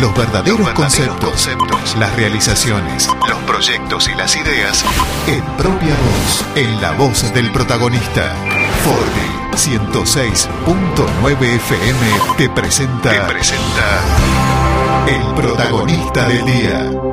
Los verdaderos, conceptos, las realizaciones, los proyectos y las ideas en propia voz, en la voz del protagonista. Forti 106.9 FM te presenta, te presenta el protagonista del día.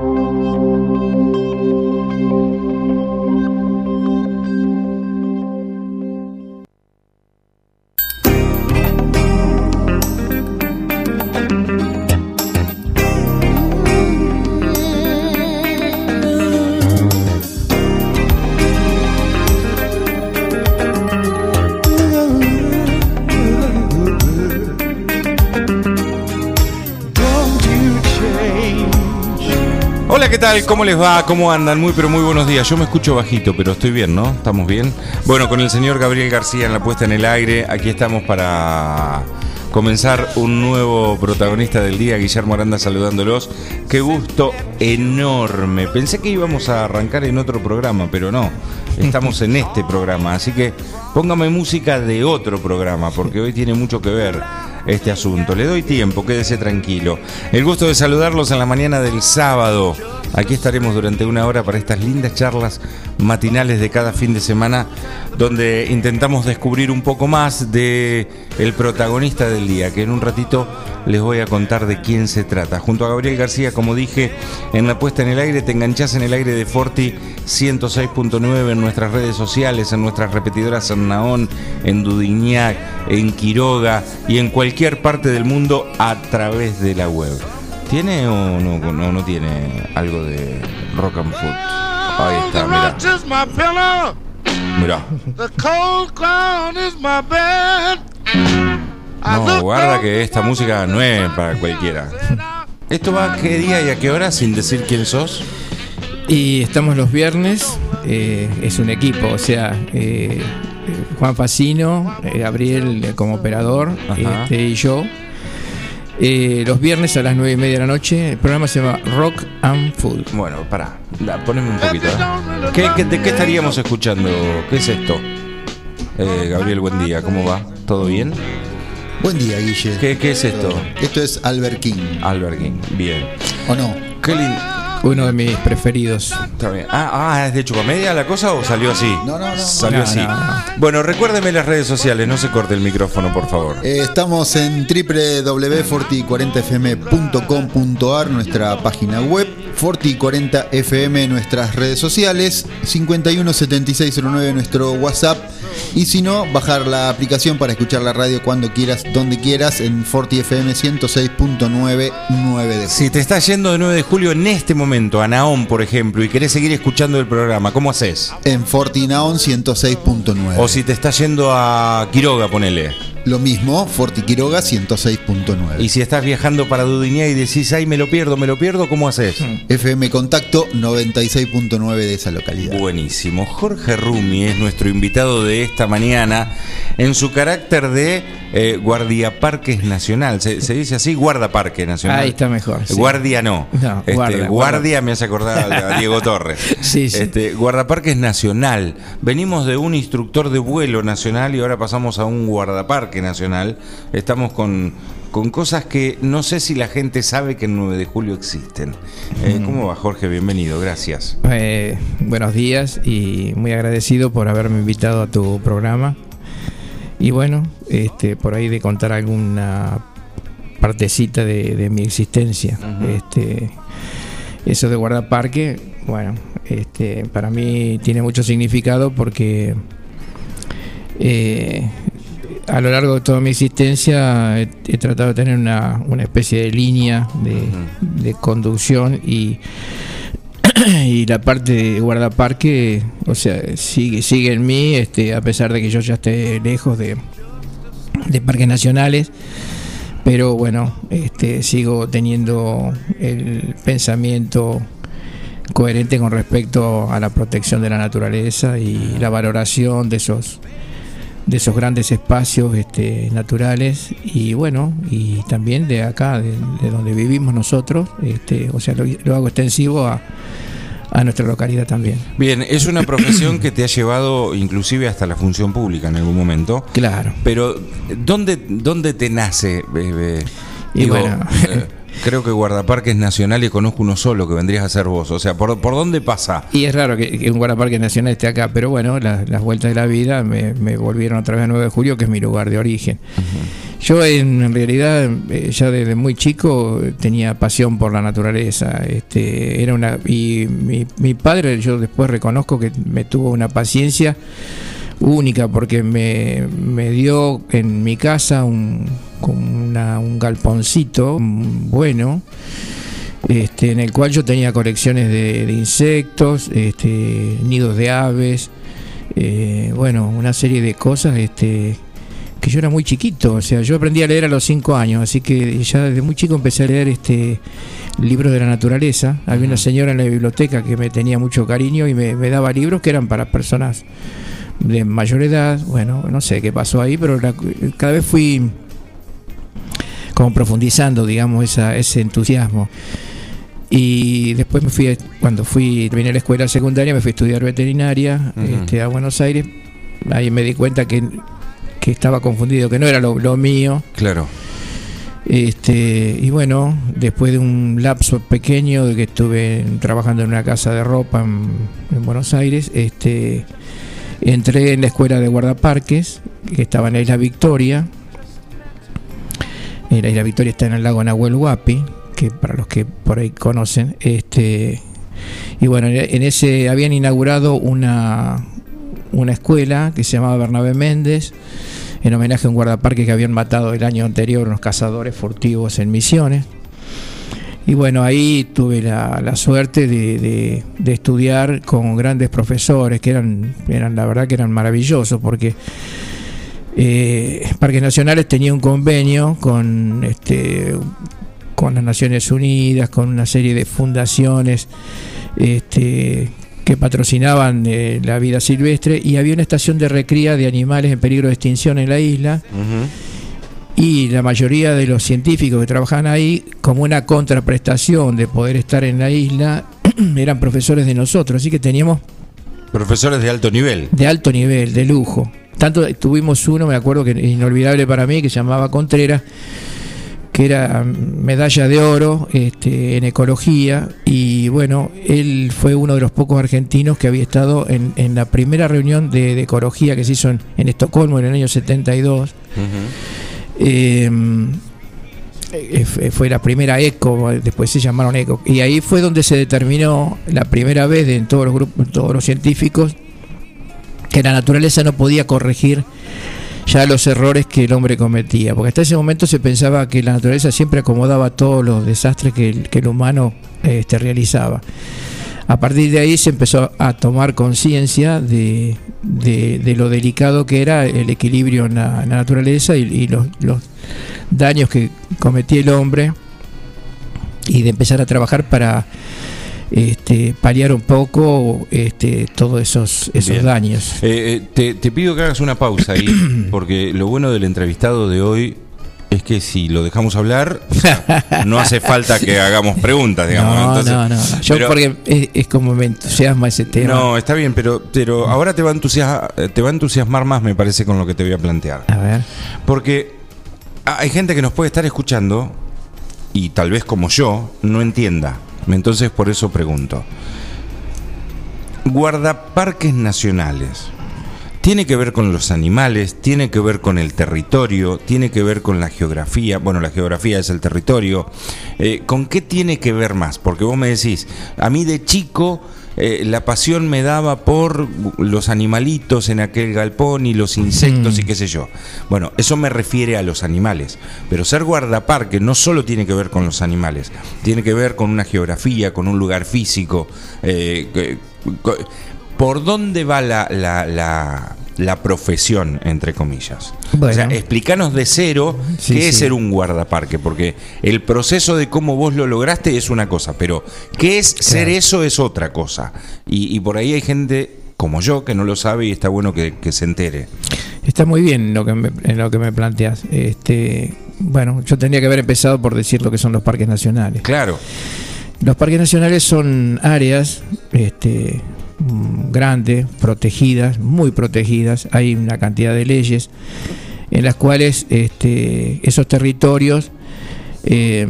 ¿Qué tal? ¿Cómo les va? ¿Cómo andan? Muy, pero muy buenos días. Yo me escucho bajito, pero estoy bien, ¿no? ¿Estamos bien? Bueno, con el señor Gabriel García en la puesta en el aire, aquí estamos para comenzar un nuevo protagonista del día, Guillermo Aranda saludándolos. Qué gusto enorme. Pensé que íbamos a arrancar en otro programa, pero no. Estamos en este programa, así que póngame música de otro programa, porque hoy tiene mucho que ver este asunto. Le doy tiempo, quédese tranquilo. El gusto de saludarlos en la mañana del sábado. Aquí estaremos durante una hora para estas lindas charlas matinales de cada fin de semana, donde intentamos descubrir un poco más de el protagonista del día, que en un ratito les voy a contar de quién se trata. Junto a Gabriel García, como dije, en la puesta en el aire, te enganchás en el aire de Forti 106.9 en nuestras redes sociales, en nuestras repetidoras en Naón, en Dudignac, en Quiroga y en cualquier parte del mundo a través de la web. ¿Tiene o no, no, no tiene algo de rock and food? Ahí está, mira. Mira. No, guarda que esta música no es para cualquiera. ¿Esto va a qué día y a qué hora sin decir quién sos? Y estamos los viernes, eh, es un equipo, o sea, eh, Juan Facino, eh, Gabriel como operador este, y yo. Eh, los viernes a las 9 y media de la noche, el programa se llama Rock and Food. Bueno, pará, da, poneme un poquito. ¿eh? ¿Qué, qué, de qué estaríamos escuchando? ¿Qué es esto? Eh, Gabriel, buen día, ¿cómo va? ¿Todo bien? Buen día, Guille. ¿Qué, qué es esto? Esto es Albert King. Albert King, bien. ¿O no? Qué lindo. Uno de mis preferidos. Está bien. Ah, ah, ¿es de Chupamedia la cosa o salió así? No, no, no. Salió No, así. no, no. Bueno, recuérdeme las redes sociales, no se corte el micrófono, por favor. Eh, estamos en www.forti40fm.com.ar, nuestra página web. Forti40fm, nuestras redes sociales. 517609, nuestro WhatsApp. Y si no, bajar la aplicación para escuchar la radio cuando quieras, donde quieras, en FortiFM 106.99 de Si te estás yendo de 9 de julio en este momento a Naón, por ejemplo, y querés seguir escuchando el programa, ¿cómo haces? En Fortinaon 106.9. O si te estás yendo a Quiroga, ponele. Lo mismo, Forti Quiroga 106.9. Y si estás viajando para Dudiñá y decís, ay, me lo pierdo, me lo pierdo, ¿cómo haces? FM Contacto 96.9 de esa localidad. Buenísimo. Jorge Rumi es nuestro invitado de esta mañana en su carácter de eh, guardiaparques nacional. ¿Se, se dice así? Guardaparque nacional. Ahí está mejor. sí. Guardia no. No, Este, guarda, guardia guarda. me hace acordar a Diego Torres. Sí, sí. Este, guardaparques nacional. Venimos de un instructor de vuelo nacional y ahora pasamos a un guardaparque nacional. Estamos con, con cosas que no sé si la gente sabe que el 9 de julio existen. Eh, ¿Cómo va, Jorge? Bienvenido, gracias. Eh, buenos días y muy agradecido por haberme invitado a tu programa. Y bueno, este, por ahí de contar alguna partecita de, de mi existencia. este, eso de guardaparque, bueno, este, para mí tiene mucho significado porque eh, a lo largo de toda mi existencia he, he tratado de tener una, una especie de línea de, de conducción y y la parte de guardaparque, o sea, sigue, sigue en mí, este, a pesar de que yo ya esté lejos de, de parques nacionales, pero bueno, este, sigo teniendo el pensamiento coherente con respecto a la protección de la naturaleza y la valoración de esos de esos grandes espacios este, naturales y bueno y también de acá de, de donde vivimos nosotros este, o sea lo, lo hago extensivo a, a nuestra localidad también Bien, es una profesión que te ha llevado inclusive hasta la función pública en algún momento. claro Pero, ¿dónde, dónde te nace? eh, Y bueno. eh, creo que guardaparques nacionales conozco uno solo, que vendrías a ser vos. O sea, ¿por, por dónde pasa? Y es raro que, que un guardaparque nacional esté acá, pero bueno, la- las vueltas de la vida me, me volvieron otra vez a 9 de julio, que es mi lugar de origen. Yo en, realidad eh, ya desde muy chico tenía pasión por la naturaleza. Este, era una y mi, mi padre, yo después reconozco que me tuvo una paciencia única porque me, me dio en mi casa un, una- un galponcito bueno este, en el cual yo tenía colecciones de, de insectos, este, nidos de aves, eh, bueno, una serie de cosas este, que yo era muy chiquito, o sea, yo aprendí a leer a los cinco años, así que ya desde muy chico empecé a leer este libros de la naturaleza. Había una señora en la biblioteca que me tenía mucho cariño y me, me daba libros que eran para personas de mayor edad. Bueno, no sé qué pasó ahí, pero la- cada vez fui como profundizando, digamos, esa, ese entusiasmo. Y después me fui, cuando fui, terminé la escuela secundaria, me fui a estudiar veterinaria Ujú. este, a Buenos Aires. Ahí me di cuenta que, que estaba confundido, que no era lo, lo mío. Claro. Este, y bueno, después de un lapso pequeño de que estuve trabajando en una casa de ropa en, en Buenos Aires, este, entré en la escuela de guardaparques, que estaba en la isla Victoria. Eh, La Victoria está en el lago Nahuel Huapi, que para los que por ahí conocen, este, y bueno, en ese habían inaugurado una, una escuela que se llamaba Bernabé Méndez, en homenaje a un guardaparque que habían matado el año anterior unos cazadores furtivos en Misiones. Y bueno, ahí tuve la, la suerte de, de- de estudiar con grandes profesores que eran, eran, la verdad que eran maravillosos, porque eh, Parques Nacionales tenía un convenio con este con las Naciones Unidas, con una serie de fundaciones este, que patrocinaban eh, la vida silvestre y había una estación de recría de animales en peligro de extinción en la isla y la mayoría de los científicos que trabajaban ahí, como una contraprestación de poder estar en la isla, eran profesores de nosotros, así que teníamos Profesores de alto nivel. de alto nivel, de lujo. Tanto tuvimos uno, me acuerdo que inolvidable para mí, que se llamaba Contreras, que era medalla de oro este, en ecología y bueno, él fue uno de los pocos argentinos que había estado en, en la primera reunión de, de ecología que se hizo en, en Estocolmo en el año 72. Ujú. Eh, eh, fue- fue la primera ECO, después se llamaron ECO, y ahí fue donde se determinó la primera vez de en todos los grupos, en todos los científicos, que la naturaleza no podía corregir ya los errores que el hombre cometía, porque hasta ese momento se pensaba que la naturaleza siempre acomodaba todos los desastres que el, que el humano este, realizaba. A partir de ahí se empezó a tomar conciencia de, de- lo delicado que era el equilibrio en la, en la naturaleza y, y los, los daños que cometía el hombre y de empezar a trabajar para este, paliar un poco este, todos esos, esos Bien. daños. Eh, eh, te, te pido que hagas una pausa ahí, porque lo bueno del entrevistado de hoy es que si lo dejamos hablar, no hace falta que hagamos preguntas, digamos. no, Entonces- no, no. Yo pero- porque es, es como me entusiasma ese tema. No, está bien, pero, pero ahora te va, a te va a entusiasmar más, me parece, con lo que te voy a plantear. A ver. Porque hay gente que nos puede estar escuchando y tal vez como yo no entienda. Entonces por eso pregunto. Guardaparques nacionales. Tiene que ver con los animales, tiene que ver con el territorio, tiene que ver con la geografía. Bueno, la geografía es el territorio. Eh, ¿Con qué tiene que ver más? Porque vos me decís, a mí de chico eh, la pasión me daba por los animalitos en aquel galpón y los insectos y qué sé yo. Bueno, eso me refiere a los animales. Pero ser guardaparque no solo tiene que ver con los animales, tiene que ver con una geografía, con un lugar físico. eh, ¿Por dónde va la, la, la- la profesión, entre comillas? Bueno. O sea, explícanos de cero Sí, qué es ser un guardaparque, porque el proceso de cómo vos lo lograste es una cosa, pero qué es ser eso es otra cosa. Y, y por ahí hay gente como yo que no lo sabe y está bueno que, que se entere. Está muy bien lo que me, en lo que me planteas. Este, bueno, yo tendría que haber empezado por decir lo que son los parques nacionales. Claro, Los parques nacionales son áreas este, mm, grandes, protegidas, muy protegidas. Hay una cantidad de leyes en las cuales este, esos territorios eh,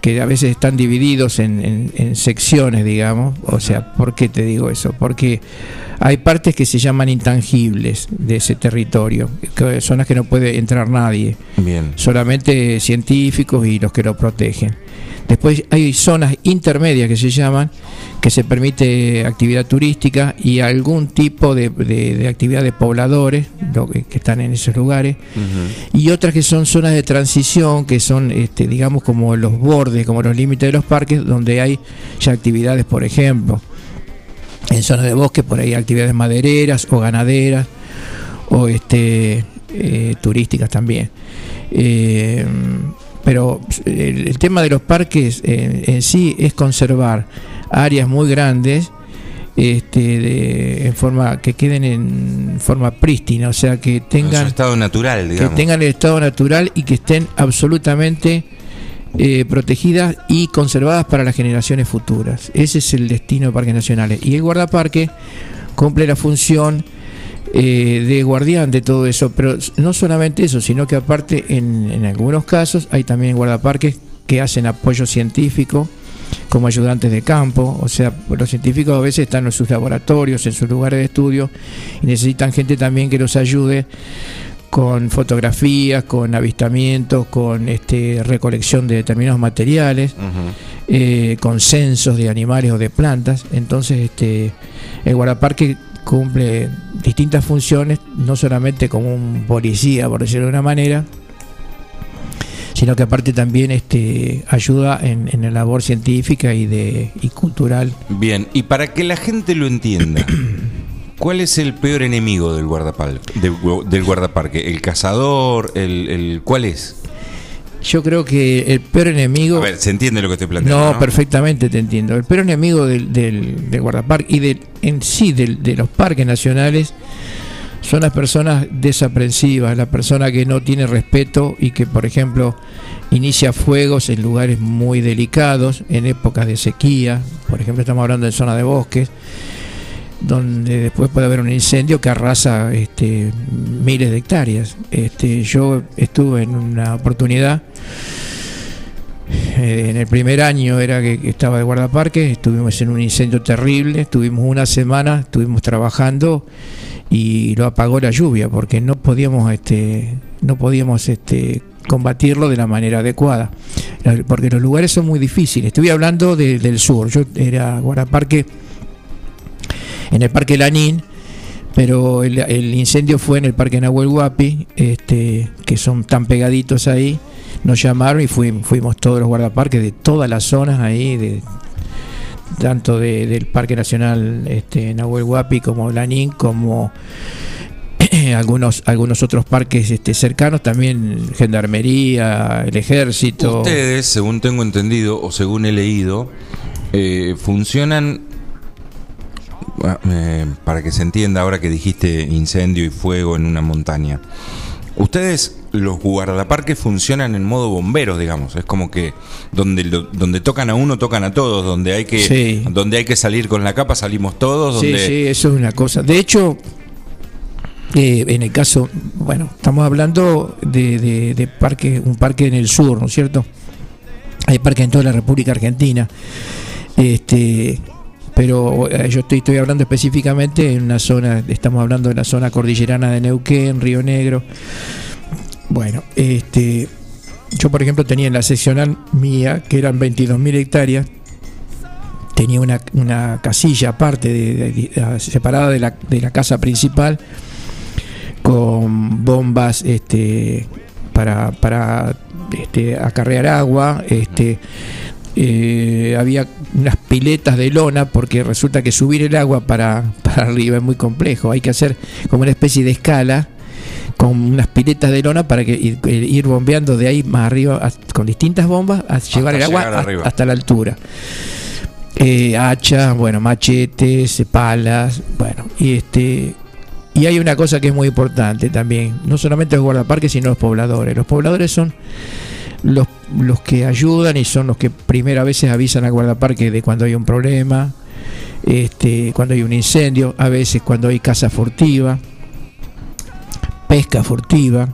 que a veces están divididos en, en- en secciones, digamos. O sea, ¿por qué te digo eso? Porque hay partes que se llaman intangibles de ese territorio, que son las que no puede entrar nadie Bien. solamente científicos y los que lo protegen. Después hay zonas intermedias que se llaman, que se permite actividad turística y algún tipo de, de- de actividad de pobladores lo que, que están en esos lugares. Y otras que son zonas de transición, que son, este, digamos, como los bordes, como los límites de los parques, donde hay ya actividades, por ejemplo, en zonas de bosque, por ahí actividades madereras o ganaderas o este eh, turísticas también. Eh, pero el, el tema de los parques eh, en sí es conservar áreas muy grandes este, de- en forma que queden en forma prístina, o sea que En su tengan estado natural, que tengan el estado natural y que estén absolutamente eh, protegidas y conservadas para las generaciones futuras. Ese es el destino de parques nacionales. Y el guardaparque cumple la función eh, de guardián de todo eso, pero no solamente eso, sino que aparte en, en algunos casos hay también guardaparques que hacen apoyo científico como ayudantes de campo, o sea, los científicos a veces están en sus laboratorios, en sus lugares de estudio y necesitan gente también que los ayude con fotografías, con avistamientos, con este, recolección de determinados materiales, eh, con censos de animales o de plantas. Entonces, este, el guardaparque cumple distintas funciones, no solamente como un policía, por decirlo de una manera, sino que aparte también este, ayuda en, en la labor científica y, de, y cultural. Bien, y para que la gente lo entienda, ¿cuál es el peor enemigo del guardaparque? Del, gu- del guardaparque? ¿El cazador? El, el- ¿Cuál es? Yo creo que el peor enemigo... A ver, ¿se entiende lo que estoy planteando? No, perfectamente te entiendo. El peor enemigo del, del, del guardaparque y del, en sí del- de los parques nacionales son las personas desaprensivas, la persona que no tiene respeto y que, por ejemplo, inicia fuegos en lugares muy delicados, en épocas de sequía, por ejemplo, estamos hablando de zona de bosques, donde después puede haber un incendio que arrasa este, miles de hectáreas. Este, yo estuve en una oportunidad eh, en el primer año era que, estaba de guardaparque, estuvimos en un incendio terrible, estuvimos una semana, estuvimos trabajando y lo apagó la lluvia porque no podíamos este no podíamos este combatirlo de la manera adecuada. Porque los lugares son muy difíciles. Estoy hablando de- del sur. Yo era guardaparque en el parque Lanín pero el, incendio fue en el parque Nahuel Huapi este que son tan pegaditos ahí nos llamaron y fuimos, todos los guardaparques de todas las zonas ahí de tanto de- del Parque Nacional este, Nahuel Huapi como Lanín, como algunos algunos otros parques este, cercanos, también Gendarmería, el Ejército. Ustedes, según tengo entendido o según he leído, eh, funcionan, eh, para que se entienda ahora que dijiste incendio y fuego en una montaña, ustedes los guardaparques funcionan en modo bomberos, digamos, es como que donde donde tocan a uno tocan a todos, donde hay que Sí. donde hay que salir con la capa salimos todos, Sí, donde sí, eso es una cosa. De hecho, eh, en el caso, bueno, estamos hablando de, de- de parque, un parque en el sur, ¿no es cierto? Hay parques en toda la República Argentina. Este, pero eh, yo estoy, hablando específicamente en una zona, estamos hablando de la zona cordillerana de Neuquén, Río Negro. Bueno, este, yo por ejemplo tenía en la seccional mía, que eran 22.000 hectáreas, tenía una, una casilla aparte, de- de- separada de la, de la casa principal, con bombas este, para, para este, acarrear agua. Este, eh, había unas piletas de lona porque resulta que subir el agua para, para arriba es muy complejo. Hay que hacer como una especie de escala con unas piletas de lona para que ir, ir bombeando de ahí más arriba a- con distintas bombas a llevar el agua llegar a- arriba. hasta la altura eh, hachas, bueno, machetes, palas, bueno, y este y hay una cosa que es muy importante también, no solamente los guardaparques, sino los pobladores. Los pobladores son los, los que ayudan y son los que primero a veces avisan al guardaparque de cuando hay un problema, este, cuando hay un incendio, a veces cuando hay caza furtiva, pesca furtiva,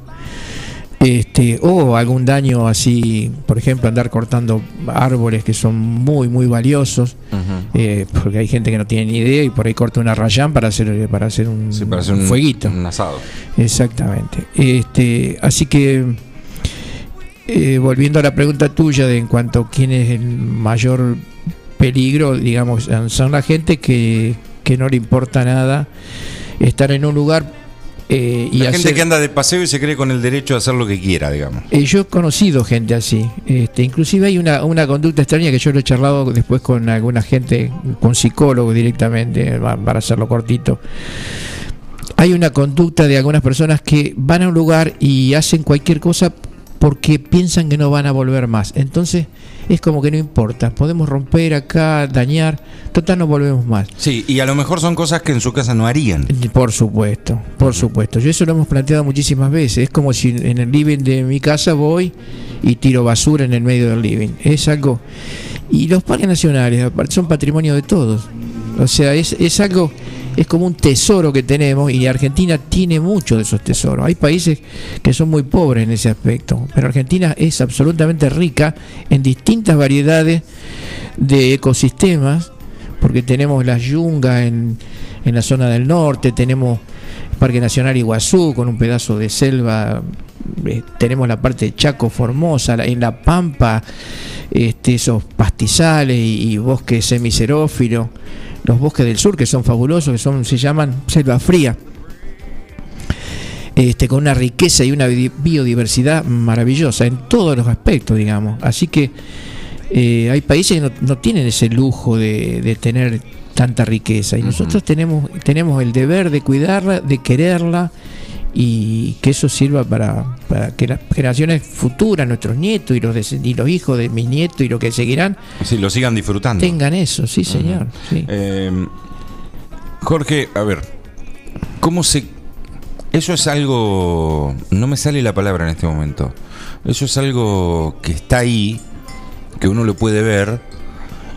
este, o algún daño así, por ejemplo, andar cortando árboles que son muy, muy valiosos, eh, porque hay gente que no tiene ni idea y por ahí corta una rayán para hacer, para hacer un, Sí, para hacer un, fueguito. un asado. Exactamente. Este, así que, eh, volviendo a la pregunta tuya de en cuanto a quién es el mayor peligro, digamos, son la gente que, que no le importa nada estar en un lugar eh, y la gente hacer- que anda de paseo y se cree con el derecho de hacer lo que quiera, digamos. eh, yo he conocido gente así. Este, inclusive hay una, una conducta extraña que yo lo he charlado después con alguna gente, con psicólogos directamente, para hacerlo cortito. Hay una conducta de algunas personas que van a un lugar y hacen cualquier cosa porque piensan que no van a volver más. Entonces es como que no importa. Podemos romper acá, dañar. Total no volvemos más. Sí, y a lo mejor son cosas que en su casa no harían. Por supuesto, por supuesto. Yo eso lo hemos planteado muchísimas veces. Es como si en el living de mi casa voy y tiro basura en el medio del living. Es algo... Y los parques nacionales son patrimonio de todos. O sea, es, es algo... Es como un tesoro que tenemos y Argentina tiene mucho de esos tesoros. Hay países que son muy pobres en ese aspecto, pero Argentina es absolutamente rica en distintas variedades de ecosistemas, porque tenemos las yungas en, en la zona del norte, tenemos Parque Nacional Iguazú con un pedazo de selva, eh, tenemos la parte de Chaco Formosa, en La Pampa, este, esos pastizales y, y bosques semicerófilos, los bosques del sur que son fabulosos, que son, se llaman selva fría. Este, con una riqueza y una bi- biodiversidad maravillosa en todos los aspectos, digamos. Así que eh, hay países que no, no tienen ese lujo de, de tener tanta riqueza y nosotros tenemos tenemos el deber de cuidarla, de quererla y que eso sirva para, para que las generaciones futuras, nuestros nietos y los y los hijos de mis nietos y los que seguirán Sí, lo sigan disfrutando. tengan eso, sí señor. sí. Eh, Jorge, a ver, ¿cómo se... Eso es algo... No me sale la palabra en este momento. Eso es algo que está ahí, que uno lo puede ver,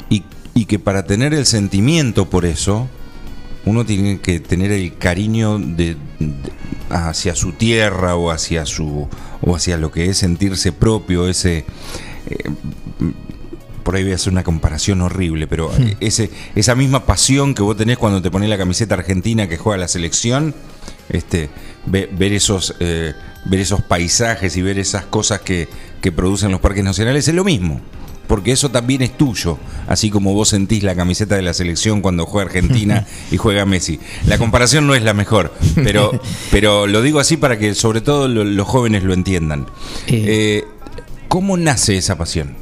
y, y que para tener el sentimiento por eso, uno tiene que tener el cariño de, de- hacia su tierra o hacia su o hacia lo que es sentirse propio, ese eh, por ahí voy a hacer una comparación horrible, pero eh, ese, esa misma pasión que vos tenés cuando te pones la camiseta argentina que juega la selección, este, ve- ver esos eh, ver esos paisajes y ver esas cosas que, que producen los parques nacionales es lo mismo. Porque eso también es tuyo, así como vos sentís la camiseta de la selección cuando juega Argentina y juega Messi. La comparación no es la mejor, pero, pero lo digo así para que sobre todo lo- los jóvenes lo entiendan. Eh. Eh, ¿Cómo nace esa pasión?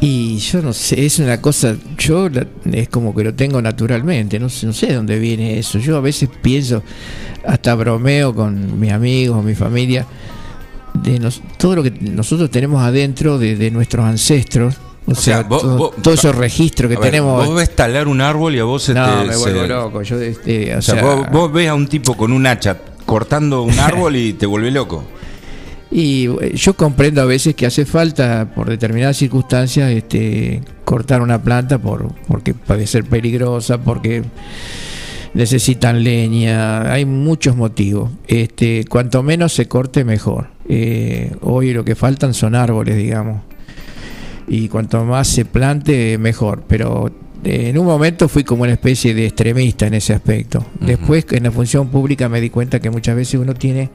Y yo no sé, es una cosa, yo la- es como que lo tengo naturalmente, no sé, no sé de dónde viene eso. Yo a veces pienso, hasta bromeo con mis amigos, mi familia, de nos- todo lo que nosotros tenemos adentro de, de nuestros ancestros, o, sea, sea, vos- todo- vos- todos esos registros que ver, tenemos. Vos ves talar un árbol y a vos se no, me se- vuelvo loco. Yo, este, o O sea, sea, vos, vos ves a un tipo con un hacha cortando un árbol y te vuelve loco. Y eh, yo comprendo a veces que hace falta, por determinadas circunstancias, este, cortar una planta por, porque puede ser peligrosa, porque necesitan leña, hay muchos motivos. Este, cuanto menos se corte, mejor. Eh, hoy lo que faltan son árboles, digamos. Y cuanto más se plante, mejor. Pero eh, en un momento fui como una especie de extremista en ese aspecto. Después, en la función pública, me di cuenta que muchas veces uno tiene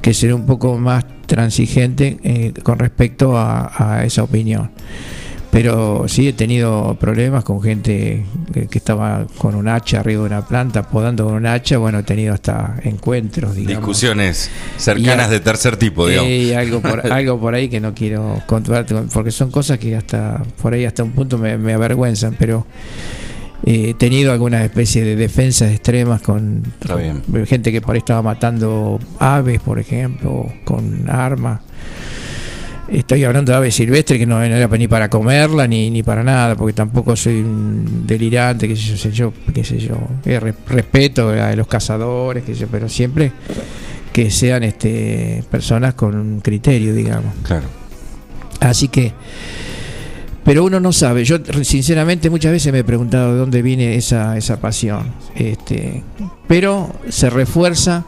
que ser un poco más transigente eh, con respecto a, a esa opinión. Pero sí he tenido problemas con gente que, estaba con un hacha arriba de una planta, podando con un hacha. Bueno, he tenido hasta encuentros, digamos. Discusiones cercanas Y- de tercer tipo, digamos. Eh, algo, por, algo por ahí que no quiero contar, porque son cosas que hasta por ahí hasta un punto me, me avergüenzan, pero eh, he tenido alguna especie de defensas extremas con gente que por ahí estaba matando aves, por ejemplo, con armas. Estoy hablando de aves silvestres que no, no era ni para comerla ni, ni para nada, porque tampoco soy un delirante, qué sé yo, qué sé yo. Eh, re- respeto a los cazadores, qué sé yo, pero siempre que sean este personas con un criterio, digamos. Claro. Así que, pero uno no sabe. Yo sinceramente muchas veces me he preguntado de dónde viene esa, esa pasión. Este, pero se refuerza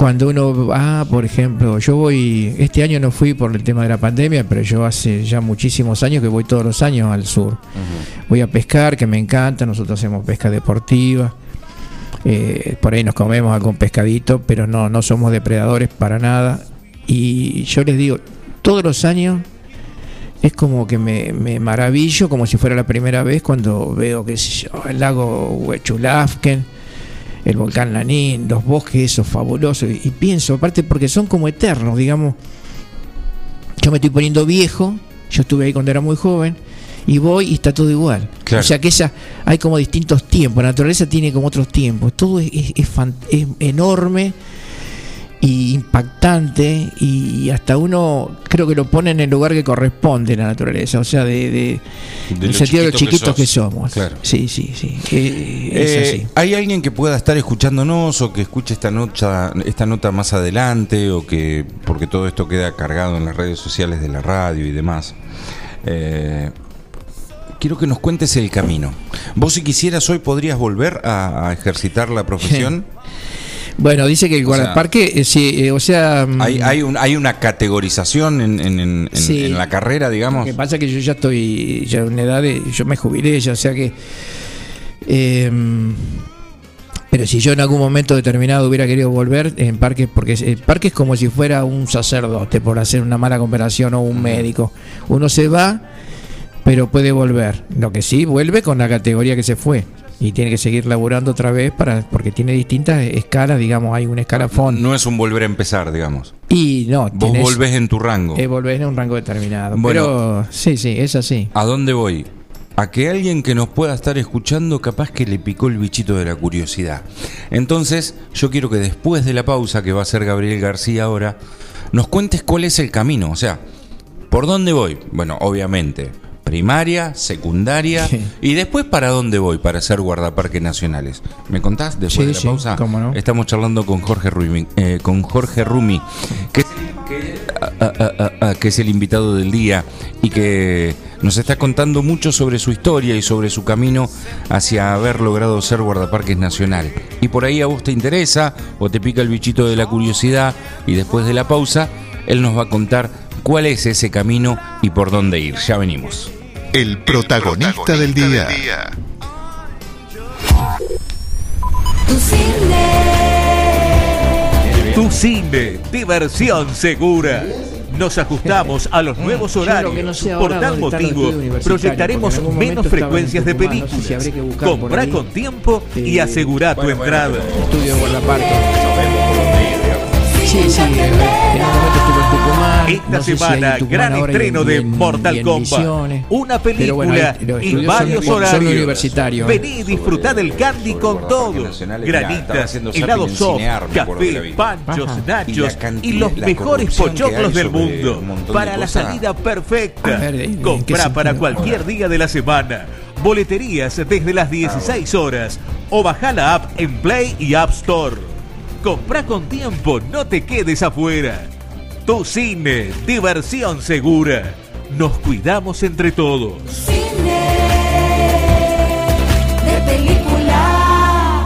cuando uno va, por ejemplo, yo voy, este año no fui por el tema de la pandemia, pero yo hace ya muchísimos años que voy todos los años al sur. Voy a pescar, que me encanta, nosotros hacemos pesca deportiva. Eh, por ahí nos comemos algún pescadito, pero no, no somos depredadores para nada. Y yo les digo, todos los años es como que me, me maravillo, como si fuera la primera vez cuando veo que el lago Huechulafken, el volcán Lanín, los bosques esos fabulosos, y, y pienso, aparte porque son como eternos, digamos, yo me estoy poniendo viejo, yo estuve ahí cuando era muy joven, y voy y está todo igual. Claro. O sea que esa, hay como distintos tiempos, la naturaleza tiene como otros tiempos, todo es, es- es fan- es enorme y impactante y hasta uno creo que lo pone en el lugar que corresponde la naturaleza, o sea, de, de- el sentido de lo chiquito que chiquitos que, somos. Claro. Sí, sí, sí. Eh, es Eh, así. ¿Hay alguien que pueda estar escuchándonos o que escuche esta nota, esta nota más adelante o que, porque todo esto queda cargado en las redes sociales de la radio y demás? Eh, quiero que nos cuentes el camino. Vos si quisieras hoy podrías volver a, a ejercitar la profesión. Bueno, dice que el o guardaparque, eh, sí, eh, o sea... mm, ¿Hay, hay, un, ¿Hay una categorización en, en- en- Sí. la carrera, digamos? Lo que pasa es que yo ya estoy ya en una edad de. Yo me jubilé, ya, o sea que. eh, pero si yo en algún momento determinado hubiera querido volver en parque, porque el parque es como si fuera un sacerdote, por hacer una mala comparación, o un médico. Uno se va, pero puede volver. Lo que sí, vuelve con la categoría que se fue. Y tiene que seguir laburando otra vez para porque tiene distintas escalas, digamos, hay un escalafón. No es un volver a empezar, digamos. Y no, Vos tenés- volvés en tu rango. eh, volvés en un rango determinado. Bueno. pero sí, sí, es así. ¿A dónde voy? A que alguien que nos pueda estar escuchando capaz que le picó el bichito de la curiosidad. Entonces, yo quiero que después de la pausa, que va a ser Gabriel García ahora, nos cuentes cuál es el camino. O sea, ¿por dónde voy? Bueno, obviamente, primaria, secundaria, Sí. y después para dónde voy para ser guardaparques nacionales. ¿Me contás después Sí, de la sí, pausa? cómo no. Estamos charlando con Jorge Rumi, eh, con Jorge Rumi, que, que- que es el invitado del día y que nos está contando mucho sobre su historia y sobre su camino hacia haber logrado ser guardaparques nacional. Y por ahí a vos te interesa o te pica el bichito de la curiosidad y después de la pausa, él nos va a contar cuál es ese camino y por dónde ir. Ya venimos. El protagonista del día. Tu cine. Tu cine, diversión segura. Nos ajustamos a los nuevos horarios. no sé Por tal motivo, proyectaremos en menos en frecuencias de Tucumán, no sé si películas. por Comprá con tiempo y Eh, asegura tu entrada. Estudio guardaparque. Sí, sí, en algún momento estuve en Tucumán. Esta no sé si semana, gran estreno en- de en- Mortal Kombat. Una bueno, película los y varios son, horarios. Son universitarios. Vení y disfrutá del candy con todo. Granitas, helado soft, café, panchos, Ajá. Nachos y, cantidad- los mejores pochoclos del mundo. Para la salida perfecta. A ver, ¿en qué Comprá para cualquier día de la semana. Boleterías desde las 16 horas. O bajá la app en Play y App Store. Comprá con tiempo, no te quedes afuera. Tu cine, diversión segura. Nos cuidamos entre todos. Cine de película.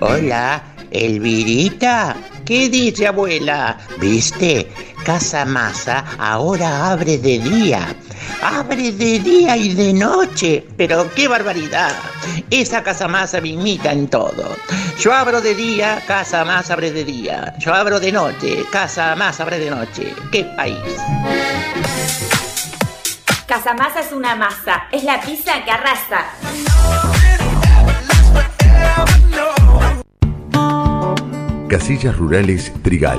Hola, Elvirita. ¿Qué dice abuela? ¿Viste? Casa Masa ahora abre de día. Abre de día y de noche. Pero qué barbaridad. Esa Casa Masa me imita en todo. Yo abro de día, Casa Más abre de día. Yo abro de noche, Casa Más abre de noche. ¡Qué país! Casamasa es una masa, es la pizza que arrasa. Casillas Rurales Trigal,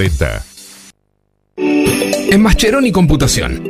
2040. En Mascheroni Computación,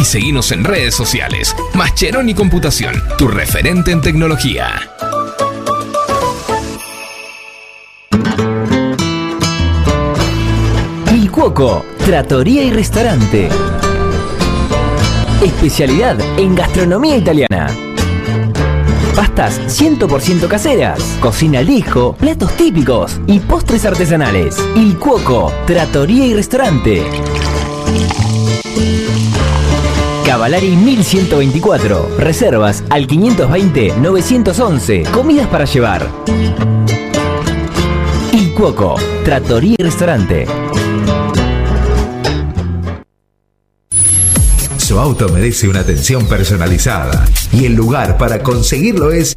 y seguinos en redes sociales. Mascheroni Computación, tu referente en tecnología. Il Cuoco, Trattoria y Restaurante. Especialidad en gastronomía italiana. Pastas 100% caseras, cocina al hijo, platos típicos y postres artesanales. Il Cuoco, Trattoria y Restaurante. Cavalari 1124. Reservas al 520-911. Comidas para llevar. Il Cuoco, Trattoria y Restaurante. Su auto merece una atención personalizada y el lugar para conseguirlo es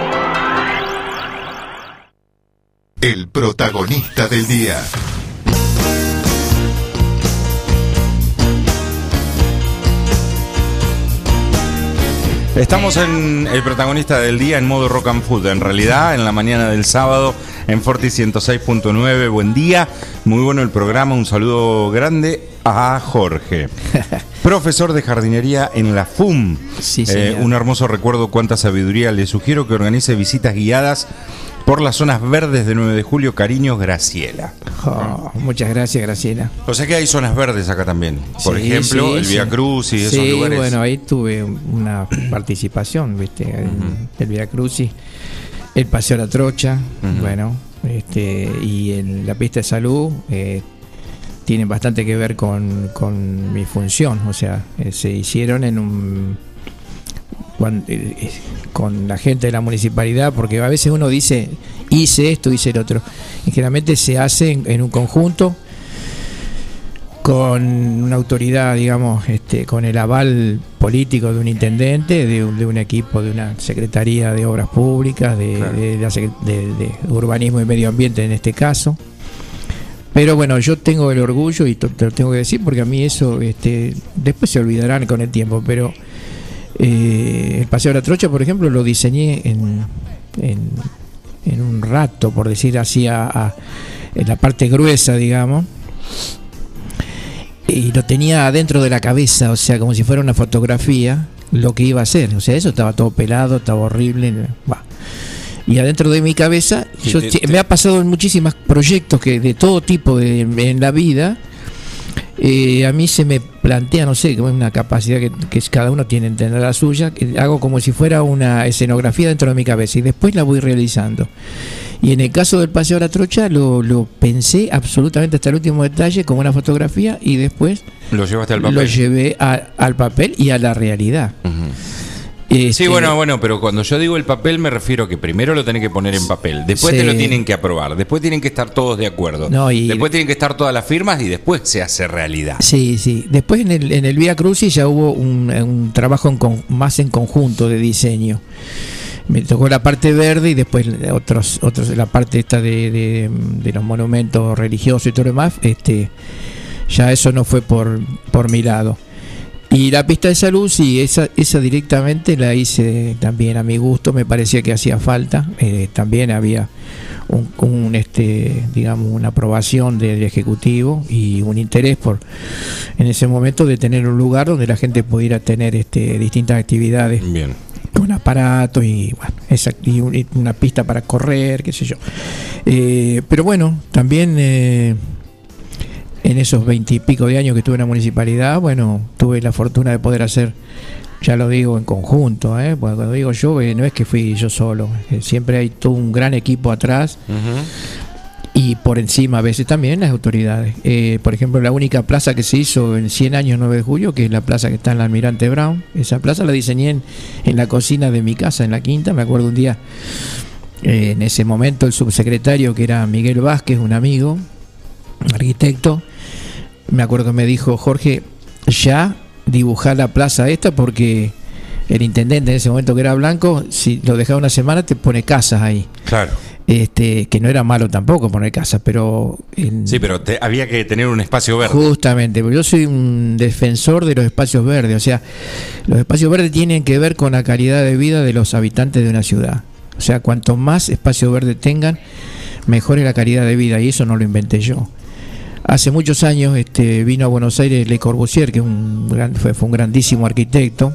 El protagonista del día. Estamos en el protagonista del día en modo rock and food. En realidad, en la mañana del sábado en Forti 106.9. Buen día, muy bueno el programa. Un saludo grande a Jorge. Profesor de jardinería en la FUM. Sí, Eh, un hermoso recuerdo, cuánta sabiduría. Le sugiero que organice visitas guiadas por las zonas verdes de 9 de julio. Cariños, Graciela. Oh, muchas gracias, Graciela. O sea que hay zonas verdes acá también. Por Sí, ejemplo, sí, el. Via Cruz y esos Sí, lugares. bueno, ahí tuve una participación, ¿viste? El Via Crucis, el Paseo a la Trocha, bueno, este, y en la pista de salud eh, tienen bastante que ver con, con mi función, o sea, eh, se hicieron en un eh, eh, con la gente de la municipalidad, porque a veces uno dice, hice esto, hice el otro, y generalmente se hace en, en un conjunto con una autoridad, digamos, este, con el aval político de un intendente, de un, de un equipo, de una secretaría de obras públicas, de, Claro. urbanismo y medio ambiente en este caso, Pero bueno, yo tengo el orgullo y te lo tengo que decir porque a mí eso, este, después se olvidarán con el tiempo, pero eh, el Paseo de la Trocha, por ejemplo, lo diseñé en, en, en un rato, por decir así, a- a- en la parte gruesa, digamos. Y lo tenía adentro de la cabeza, o sea, como si fuera una fotografía, lo que iba a hacer. O sea, eso estaba todo pelado, estaba horrible. bah. Y adentro de mi cabeza, Sí, yo te- ti- te- me ha pasado en muchísimos proyectos que de todo tipo de, en la vida. Eh, a mí se me plantea, no sé, una capacidad que, que cada uno tiene entender la suya, que hago como si fuera una escenografía dentro de mi cabeza y después la voy realizando. Y en el caso del Paseo de la Trocha lo, lo pensé absolutamente hasta el último detalle como una fotografía y después Lo llevaste al papel. lo llevé a- al papel y a la realidad. Este, bueno, bueno, pero cuando yo digo el papel me refiero que primero lo tenés que poner en papel, después te Sí. lo tienen que aprobar, después tienen que estar todos de acuerdo, No, y- después tienen que estar todas las firmas y después se hace realidad. Sí, sí. Después en el, en el Vía Crucis ya hubo un, un trabajo en con- más en conjunto de diseño. Me tocó la parte verde y después otros, otros la parte esta de, de- de los monumentos religiosos y todo lo demás. Este, ya eso no fue por, por mi lado. Y la pista de salud, sí, esa, esa directamente la hice también a mi gusto, me parecía que hacía falta. Eh, también había un, un, este, digamos, una aprobación del Ejecutivo y un interés por, en ese momento, de tener un lugar donde la gente pudiera tener este, distintas actividades Bien. con aparatos y, bueno, esa- un- y una pista para correr, qué sé yo. Eh, pero bueno, también eh, en esos veintipico de años que estuve en la municipalidad, bueno, tuve la fortuna de poder hacer, ya lo digo en conjunto, ¿eh? porque cuando digo yo, eh, no es que fui yo solo, siempre hay todo un gran equipo atrás y por encima a veces también las autoridades. Eh, por ejemplo, la única plaza que se hizo en 100 años 9 de julio, que es la plaza que está en la Almirante Brown, esa plaza la diseñé en, en la cocina de mi casa, en la quinta, me acuerdo un día, eh, en ese momento el subsecretario que era Miguel Vázquez, un amigo, arquitecto, me acuerdo que me dijo, Jorge, ya dibujar la plaza esta porque el intendente en ese momento que era blanco, si lo dejaba una semana te pone casas ahí. Claro. Este, que no era malo tampoco poner casas, pero en- Sí, pero te- había que tener un espacio verde. Justamente, porque yo soy un defensor de los espacios verdes. O sea, los espacios verdes tienen que ver con la calidad de vida de los habitantes de una ciudad. O sea, cuanto más espacio verde tengan, mejor es la calidad de vida. Y eso no lo inventé yo. Hace muchos años este, vino a Buenos Aires Le Corbusier, que fue, un grandísimo arquitecto.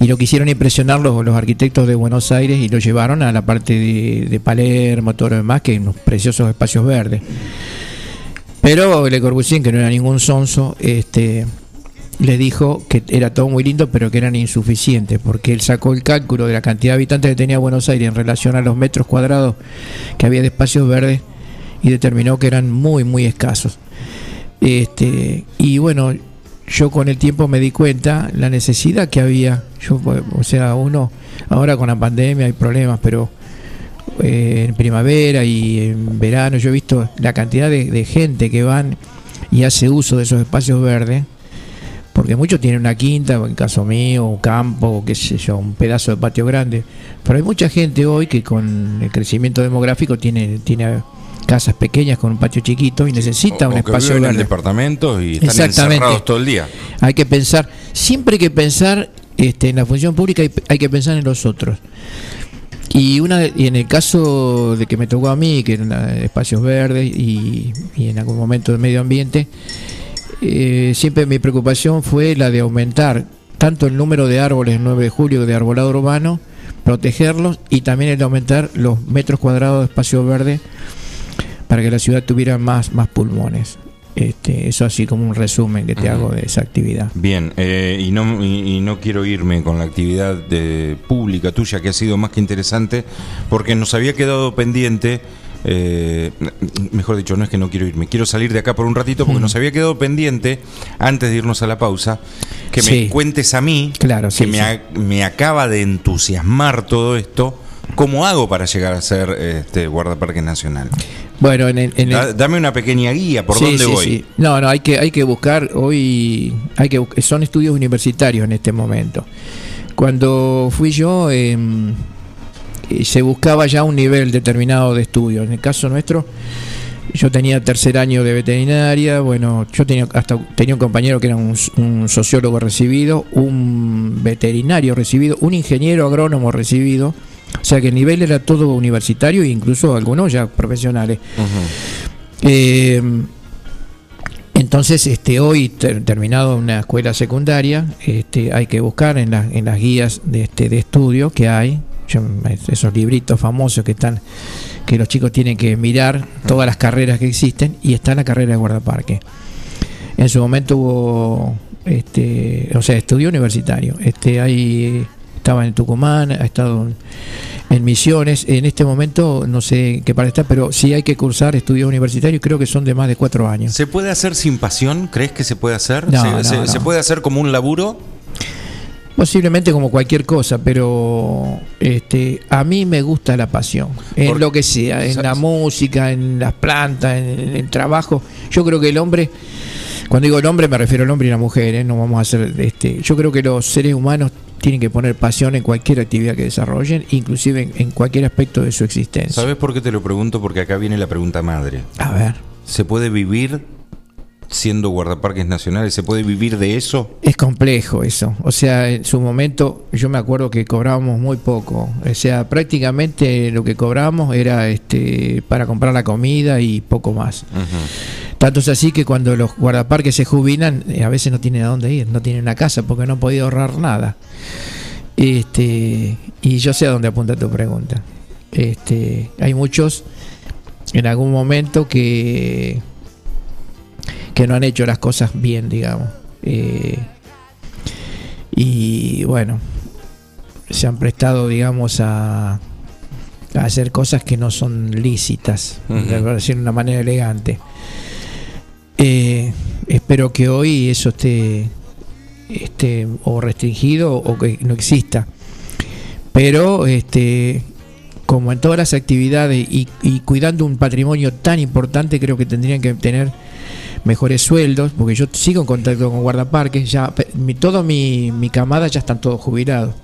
Y lo quisieron impresionar los, arquitectos de Buenos Aires y lo llevaron a la parte de, Palermo, todo lo demás, que unos preciosos espacios verdes. Pero Le Corbusier, que no era ningún sonso, este, le dijo que era todo muy lindo, pero que eran insuficientes, porque él sacó el cálculo de la cantidad de habitantes que tenía Buenos Aires en relación a los metros cuadrados que había de espacios verdes y determinó que eran muy, muy escasos. Este, y bueno, yo con el tiempo me di cuenta la necesidad que había. Yo, o sea, uno ahora con la pandemia hay problemas, pero eh, en primavera y en verano yo he visto la cantidad de, de gente que van y hace uso de esos espacios verdes. Porque muchos tienen una quinta, en caso mío, un campo, qué sé yo, un pedazo de patio grande. Pero hay mucha gente hoy que con el crecimiento demográfico tiene, tiene casas pequeñas con un patio chiquito y necesita O- un o que espacio viven en departamentos y están encerrados todo el día. Hay que pensar, siempre hay que pensar este, en la función pública, hay, hay que pensar en los otros. Y, una, y en el caso de que me tocó a mí, que eran eh, espacios verdes y, y en algún momento de medio ambiente, eh, siempre mi preocupación fue la de aumentar tanto el número de árboles el 9 de julio de arbolado urbano, protegerlos y también el de aumentar los metros cuadrados de espacio verde para que la ciudad tuviera más, más pulmones. Este, eso así como un resumen que te hago de esa actividad. Bien, eh, y, no, y, y no quiero irme con la actividad de, pública tuya, que ha sido más que interesante, porque nos había quedado pendiente, eh, mejor dicho, no es que no quiero irme, quiero salir de acá por un ratito, porque Mm. nos había quedado pendiente, antes de irnos a la pausa, que me cuentes a mí, Claro, que sí, me, sí. ha- me acaba de entusiasmar todo esto, ¿cómo hago para llegar a ser este guardaparque nacional? Bueno, en el, en el- Da- dame una pequeña guía, ¿por Sí, dónde sí, voy? sí. No, no, hay que, hay que buscar hoy, hay que son estudios universitarios en este momento. Cuando fui yo, em, eh, se buscaba ya un nivel determinado de estudio. En el caso nuestro, yo tenía tercer año de veterinaria, bueno, yo tenía hasta tenía un compañero que era un, un sociólogo recibido, un veterinario recibido, un ingeniero agrónomo recibido, o sea que el nivel era todo universitario e incluso algunos ya profesionales. Eh, entonces, este, hoy ter- terminado una escuela secundaria, este, hay que buscar en, la- en las guías de, este, de estudio que hay, yo- esos libritos famosos que están, que los chicos tienen que mirar todas las carreras que existen y está la carrera de guardaparque. En su momento hubo, este, o sea, estudio universitario. Este, hay, estaba en Tucumán, ha estado en, en Misiones. En este momento no sé qué para estar, pero sí hay que cursar estudios universitarios. Creo que son de más de cuatro años. ¿Se puede hacer sin pasión? ¿Crees que se puede hacer? No, ¿Se, no, se- no. se puede hacer como un laburo? Posiblemente como cualquier cosa, pero este, a mí me gusta la pasión, en lo que sea, en la música, en las plantas, en, en el trabajo. Yo creo que el hombre, cuando digo el hombre me refiero al hombre y la mujer, ¿eh? no vamos a hacer, este, yo creo que los seres humanos tienen que poner pasión en cualquier actividad que desarrollen, inclusive en, en cualquier aspecto de su existencia. ¿Sabes por qué te lo pregunto? Porque acá viene la pregunta madre. A ver. ¿Se puede vivir siendo guardaparques nacionales? ¿Se puede vivir de eso? Es complejo eso. O sea, en su momento yo me acuerdo que cobrábamos muy poco. O sea, prácticamente lo que cobrábamos era este para comprar la comida y poco más. Tanto es así que cuando los guardaparques se jubilan, eh, a veces no tienen a dónde ir, no tienen una casa porque no han podido ahorrar nada. Este, y yo sé a dónde apunta tu pregunta. Este, hay muchos en algún momento que que no han hecho las cosas bien, digamos. Eh, y bueno, se han prestado, digamos, a, a hacer cosas que no son lícitas, Ujú. por decirlo de una manera elegante. Eh, espero que hoy eso esté, esté o restringido o que no exista. Pero este como en todas las actividades y, y cuidando un patrimonio tan importante, creo que tendrían que tener mejores sueldos, porque yo sigo en contacto con guardaparques, ya mi, todo mi, mi camada ya están todos jubilados.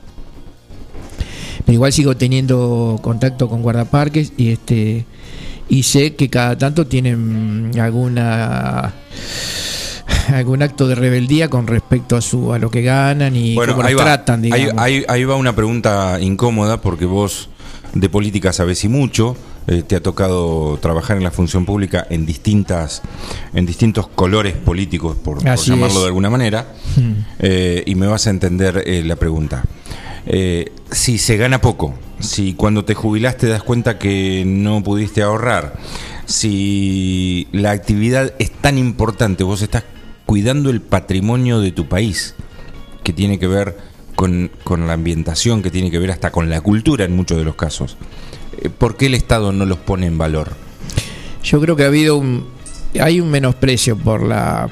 Pero igual sigo teniendo contacto con guardaparques y este y sé que cada tanto tienen alguna algún acto de rebeldía con respecto a su a lo que ganan y cómo los ahí va. tratan, digamos. ahí, ahí va una pregunta incómoda porque vos de política sabés y mucho. eh, te ha tocado trabajar en la función pública en distintas en distintos colores políticos, por, llamarlo es. de alguna manera, Hmm. eh, y me vas a entender eh, la pregunta. Eh, si se gana poco, si cuando te jubilás te das cuenta que no pudiste ahorrar, si la actividad es tan importante, vos estás cuidando el patrimonio de tu país, que tiene que ver con, con la ambientación, que tiene que ver hasta con la cultura en muchos de los casos. Eh, ¿Por qué el Estado no los pone en valor? Yo creo que ha habido un hay un menosprecio por la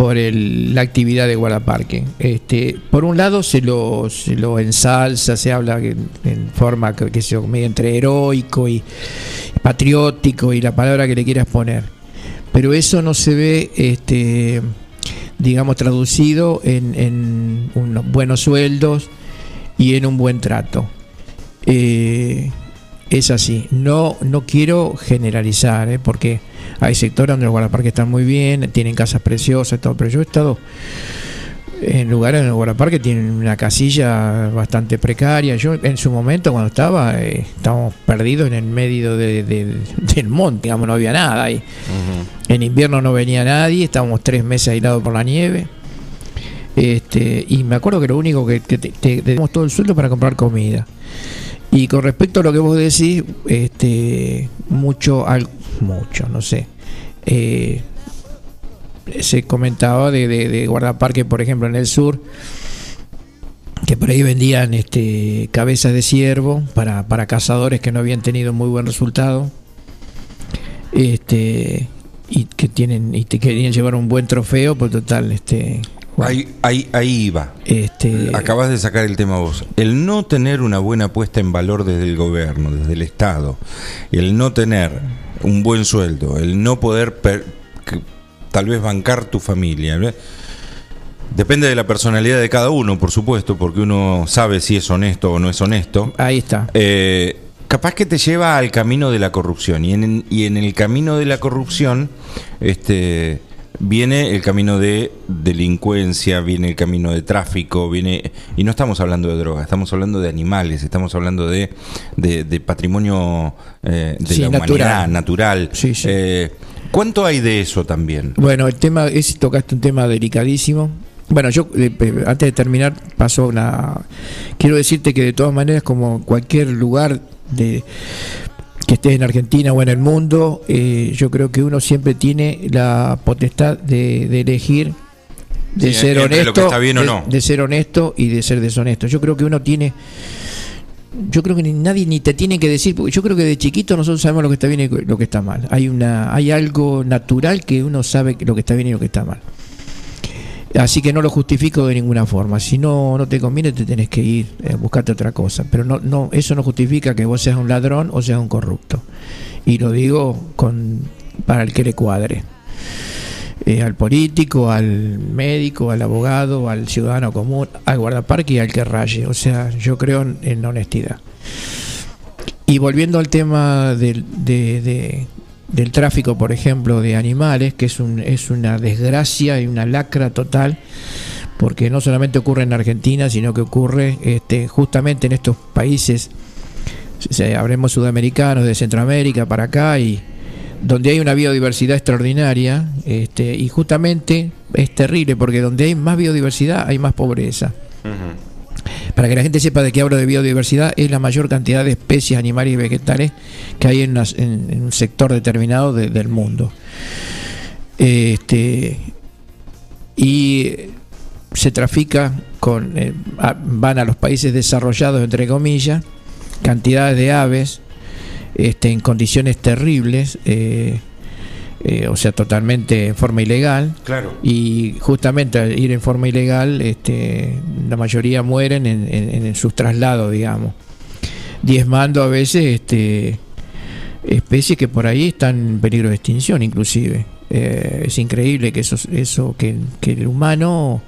por el- la actividad de guardaparque. Este, por un lado se lo, lo ensalza, se habla en, forma que, que se medio entre heroico y patriótico y la palabra que le quieras poner. Pero eso no se ve este digamos traducido en, en unos buenos sueldos y en un buen trato. Eh, es así. No, no quiero generalizar, ¿eh? porque hay sectores donde los guardaparques están muy bien, tienen casas preciosas todo, pero yo he estado en lugares donde los guardaparques tienen una casilla bastante precaria. Yo en su momento cuando estaba, eh, estábamos perdidos en el medio de- de- del monte, digamos, no había nada ahí. En invierno no venía nadie, estábamos tres meses aislados por la nieve. Este, y me acuerdo que lo único que, que te, te- te damos todo el sueldo para comprar comida. Y con respecto a lo que vos decís, este, mucho, al- mucho, no sé. eh, se comentaba de, de, de guardaparque, por ejemplo, en el sur, que por ahí vendían este, cabezas de ciervo para, para cazadores que no habían tenido muy buen resultado. Este, y que tienen y te querían llevar un buen trofeo, pues total, este, Ahí, ahí, ahí va. Este... Acabas de sacar el tema vos. El no tener una buena puesta en valor desde el gobierno, desde el Estado, el no tener un buen sueldo, el no poder per- que- tal vez bancar tu familia. Depende de la personalidad de cada uno, por supuesto, porque uno sabe si es honesto o no es honesto. Ahí está. Eh, capaz que te lleva al camino de la corrupción. Y en, y en el camino de la corrupción, este viene el camino de delincuencia, viene el camino de tráfico, viene y no estamos hablando de drogas, estamos hablando de animales, estamos hablando de, de, de patrimonio eh, de Sí, la humanidad natural. natural. Eh, ¿Cuánto hay de eso también? Bueno, el tema es tocaste un tema delicadísimo. Bueno, yo eh, antes de terminar pasó una quiero decirte que de todas maneras como cualquier lugar de que estés en Argentina o en el mundo, eh, yo creo que uno siempre tiene la potestad de, de elegir de Sí, ser honesto, de- no. de ser honesto y de ser deshonesto. Yo creo que uno tiene yo creo que ni nadie ni te tiene que decir, porque yo creo que de chiquito nosotros sabemos lo que está bien y lo que está mal. Hay una, hay algo natural que uno sabe lo que está bien y lo que está mal. Así que no lo justifico de ninguna forma. Si no, no te conviene, te tenés que ir, eh, buscarte otra cosa. Pero no, no, eso no justifica que vos seas un ladrón o seas un corrupto. Y lo digo con, para el que le cuadre. Eh, al político, al médico, al abogado, al ciudadano común, al guardaparque y al que raye. O sea, yo creo en, la honestidad. Y volviendo al tema del, de- de- del tráfico, por ejemplo, de animales, que es, un, es una desgracia y una lacra total, porque no solamente ocurre en Argentina, sino que ocurre este, justamente en estos países, se- hablemos sudamericanos, de Centroamérica para acá, y donde hay una biodiversidad extraordinaria, este, y justamente es terrible, porque donde hay más biodiversidad hay más pobreza. Para que la gente sepa de qué hablo de biodiversidad, es la mayor cantidad de especies animales y vegetales que hay en, un sector determinado de- del mundo. Este, y se trafica con, eh, van a los países desarrollados, entre comillas, cantidades de aves este, en condiciones terribles, eh, eh, o sea, totalmente en forma ilegal. Claro. Y justamente al ir en forma ilegal, este, la mayoría mueren en, en- en sus traslados, digamos. Diezmando a veces este, especies que por ahí están en peligro de extinción, inclusive. Eh, es increíble que eso, eso que, que el humano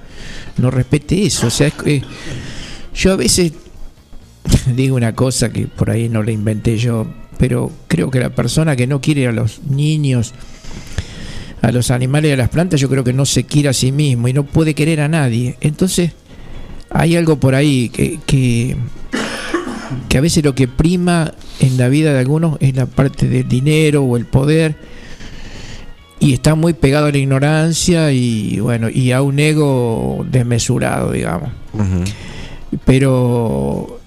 no respete eso. O sea, es- eh, yo a veces digo una cosa que por ahí no la inventé yo, pero creo que la persona que no quiere a los niños, a los animales y a las plantas, yo creo que no se quiere a sí mismo y no puede querer a nadie. Entonces, hay algo por ahí que, que, que a veces lo que prima en la vida de algunos es la parte del dinero o el poder. Y está muy pegado a la ignorancia y bueno y a un ego desmesurado digamos. Pero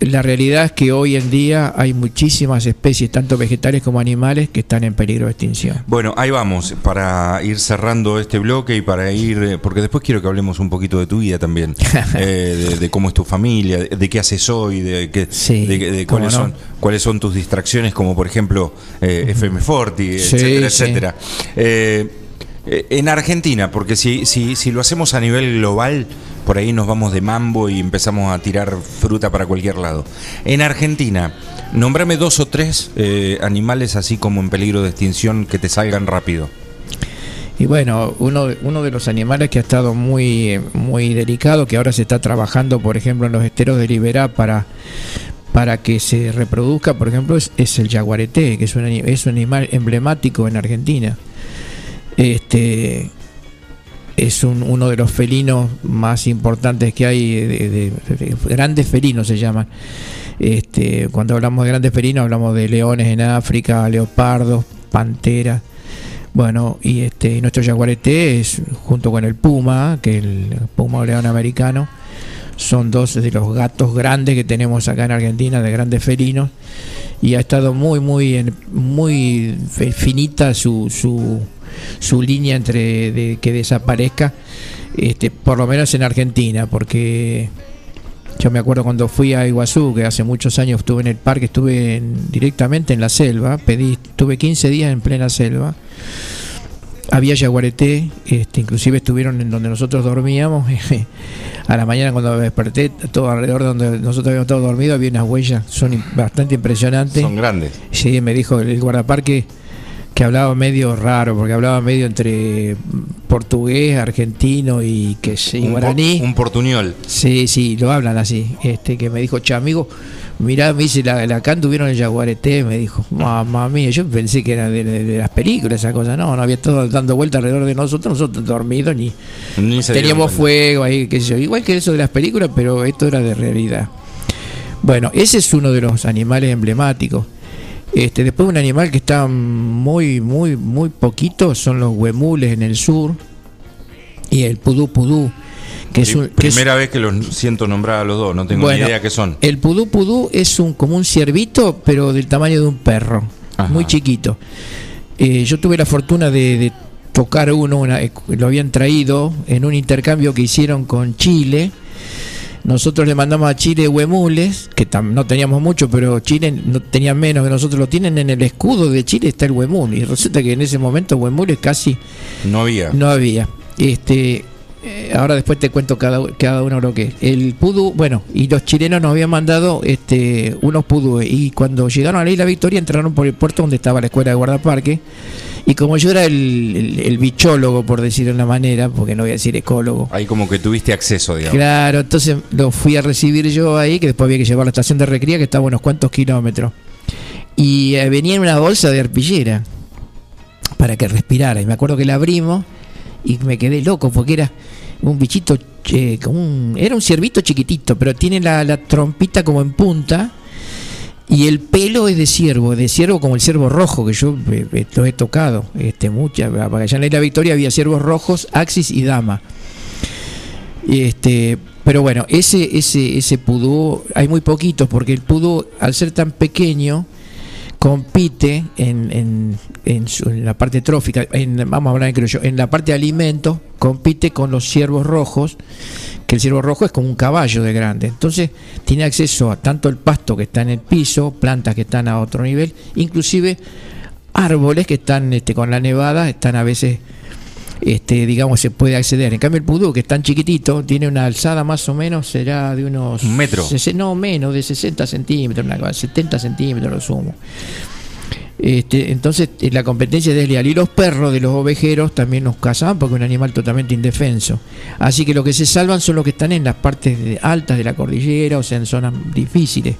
la realidad es que hoy en día hay muchísimas especies tanto vegetales como animales que están en peligro de extinción Bueno, ahí vamos, para ir cerrando este bloque y para ir, eh, porque después quiero que hablemos un poquito de tu vida también, eh, de, de cómo es tu familia, de, qué haces hoy, de, qué- de, cuáles, no. son, cuáles son tus distracciones, como por ejemplo eh, FM Forti, Sí, etcétera, sí. etcétera. Eh, en Argentina, porque si, si, si lo hacemos a nivel global, por ahí nos vamos de mambo y empezamos a tirar fruta para cualquier lado. En Argentina, nombrame dos o tres eh, animales así como en peligro de extinción que te salgan rápido. Y bueno, uno, uno de los animales que ha estado muy, muy delicado, que ahora se está trabajando, por ejemplo, en los esteros de Liberá para, para que se reproduzca, por ejemplo, es, es el jaguareté, que es un, es un animal emblemático en Argentina. Este es un- uno de los felinos más importantes que hay, de, de- de- grandes felinos se llaman. Este, cuando hablamos de grandes felinos hablamos de leones en África, leopardos, panteras. Bueno, y este nuestro jaguareté es junto con el puma, que el puma o león americano, son dos de los gatos grandes que tenemos acá en Argentina, de grandes felinos, y ha estado muy, muy, muy finita su, su línea entre de que desaparezca, este, por lo menos en Argentina, porque yo me acuerdo cuando fui a Iguazú, que hace muchos años estuve en el parque, estuve en- directamente en la selva, pedí, estuve 15 días en plena selva. Había yaguareté, este, inclusive estuvieron en donde nosotros dormíamos. a la mañana cuando me desperté, todo alrededor de donde nosotros habíamos estado dormidos, había unas huellas, son bastante impresionantes. Son grandes. Sí, me dijo el guardaparque que hablaba medio raro, porque hablaba medio entre portugués, argentino y que sé, Un, po- guaraní. un portuñol. Sí, sí, lo hablan así. Este que me dijo, che, amigo, mirá, me dice, la, la acá anduvieron el Jaguareté, me dijo, mamá mía, yo pensé que era de, de- de las películas esa cosa. No, no había todo dando vuelta alrededor de nosotros, nosotros dormidos ni. Ni Teníamos fuego ahí, qué sé yo. Igual que eso de las películas, pero esto era de realidad. Bueno, ese es uno de los animales emblemáticos. Este, después un animal que está muy, muy, muy poquito son los huemules en el sur y el pudú pudú, que es un, que es- Primera vez que los siento nombrar a los dos, no tengo Bueno, ni idea qué son. el pudú pudú es un como un ciervito, pero del tamaño de un perro, muy chiquito. Eh, yo tuve la fortuna de, de tocar uno, una- eh, lo habían traído en un intercambio que hicieron con Chile. Nosotros le mandamos a Chile huemules, que tam- no teníamos mucho, pero Chile no tenía menos que nosotros lo tienen en el escudo de Chile está el huemul y resulta que en ese momento huemules casi No había. no había. Este, eh, ahora después te cuento cada, cada uno lo que es. El pudú, bueno, y los chilenos nos habían mandado este, unos pudúes. Y cuando llegaron a la Isla Victoria entraron por el puerto donde estaba la escuela de guardaparque. Y como yo era el, el- el bichólogo, por decirlo de una manera, porque no voy a decir ecólogo. Ahí como que tuviste acceso, digamos. Claro, entonces lo fui a recibir yo ahí, que después había que llevar a la estación de recría, que estaba a unos cuantos kilómetros. Y eh, venía en una bolsa de arpillera para que respirara. Y me acuerdo que la abrimos y me quedé loco porque era un bichito, eh, como un- era un ciervito chiquitito, pero tiene la, la trompita como en punta. Y el pelo es de ciervo, de ciervo como el ciervo rojo, que yo eh, eh, lo he tocado. Este, mucha, para allá en la Victoria había ciervos rojos, axis y dama. Este, pero bueno, ese, ese, ese pudú, hay muy poquitos, porque el pudú, al ser tan pequeño, compite en, en, en su- en la parte trófica, en, vamos a hablar en criollo, en la parte de alimentos, compite con los ciervos rojos, que el ciervo rojo es como un caballo de grande. Entonces tiene acceso a tanto el pasto que está en el piso, plantas que están a otro nivel, inclusive árboles que están este, con la nevada, están a veces este, digamos, se puede acceder. En cambio, el pudú, que es tan chiquitito, tiene una alzada más o menos, será de unos. Un metro. no, menos, de 60 centímetros, una cosa, 70 centímetros lo sumo. Este, entonces, eh, la competencia es desleal. Y los perros de los ovejeros también los cazaban porque es un animal totalmente indefenso. Así que lo que se salvan son los que están en las partes altas de la cordillera, o sea, en zonas difíciles.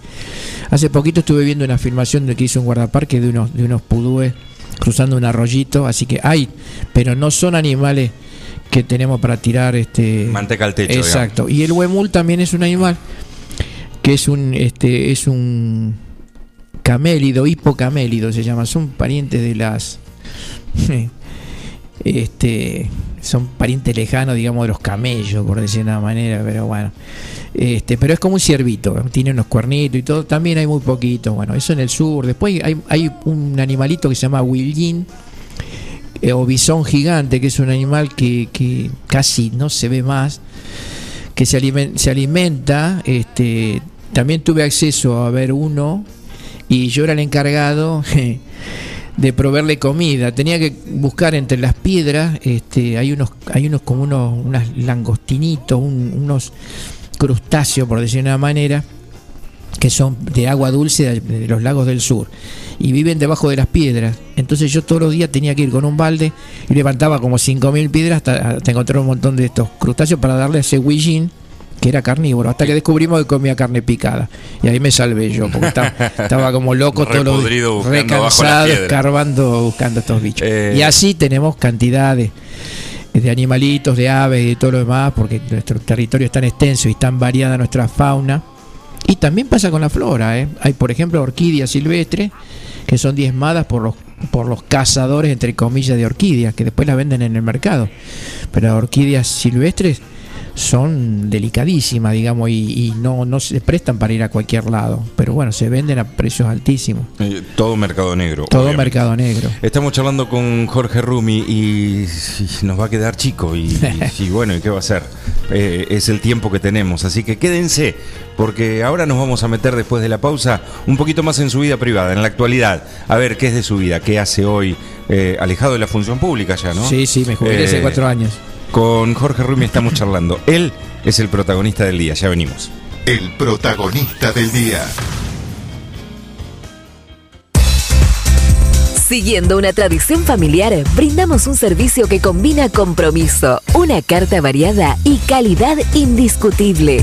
Hace poquito estuve viendo una filmación de que hizo un guardaparque de unos, de unos pudúes cruzando un arroyito, así que hay, pero no son animales que tenemos para tirar este Manteca al techo, Exacto. Y el huemul también es un animal que es un este es un camélido, hipocamélido se llama, son parientes de las este son parientes lejanos, digamos, de los camellos, por decir de una manera, pero bueno. Este, pero es como un ciervito, tiene unos cuernitos y todo, también hay muy poquito, bueno, eso en el sur. Después hay, hay un animalito que se llama Willin, eh, o bisón gigante, que es un animal que, que casi no se ve más, que se se alimenta este, también tuve acceso a ver uno y yo era el encargado de proveerle comida. Tenía que buscar entre las piedras, este, hay unos, hay unos como unos, unas langostinitos, un- unos crustáceos, por decir de una manera, que son de agua dulce de, los lagos del sur y viven debajo de las piedras. Entonces yo todos los días tenía que ir con un balde y levantaba como 5.000 piedras hasta, encontrar un montón de estos crustáceos para darle a ese huillín que era carnívoro, hasta que descubrimos que comía carne picada. Y ahí me salvé yo, porque estaba, estaba como loco bajo las recansado, escarbando, buscando estos bichos. Eh, Y así tenemos cantidad de, animalitos, de aves y de todo lo demás, porque nuestro territorio es tan extenso y tan variada nuestra fauna. Y también pasa con la flora. ¿eh? Hay, por ejemplo, orquídeas silvestres que son diezmadas por los, por los cazadores, entre comillas, de orquídeas, que después las venden en el mercado. Pero orquídeas silvestres son delicadísimas, digamos, y, y no, no se prestan para ir a cualquier lado. Pero bueno, se venden a precios altísimos. Eh, Todo mercado negro. Todo obviamente. mercado negro. Estamos charlando con Jorge Rumi y, y nos va a quedar chico y, bueno, ¿y qué va a hacer? Eh, es el tiempo que tenemos, así que quédense, porque ahora nos vamos a meter después de la pausa un poquito más en su vida privada, en la actualidad, a ver qué es de su vida, qué hace hoy, eh, alejado de la función pública ya, ¿no? Sí, sí, me jubilé hace cuatro años. Con Jorge Rumi estamos charlando, él es el protagonista del día, ya venimos. El protagonista del día. Siguiendo una tradición familiar, brindamos un servicio que combina compromiso, una carta variada y calidad indiscutible.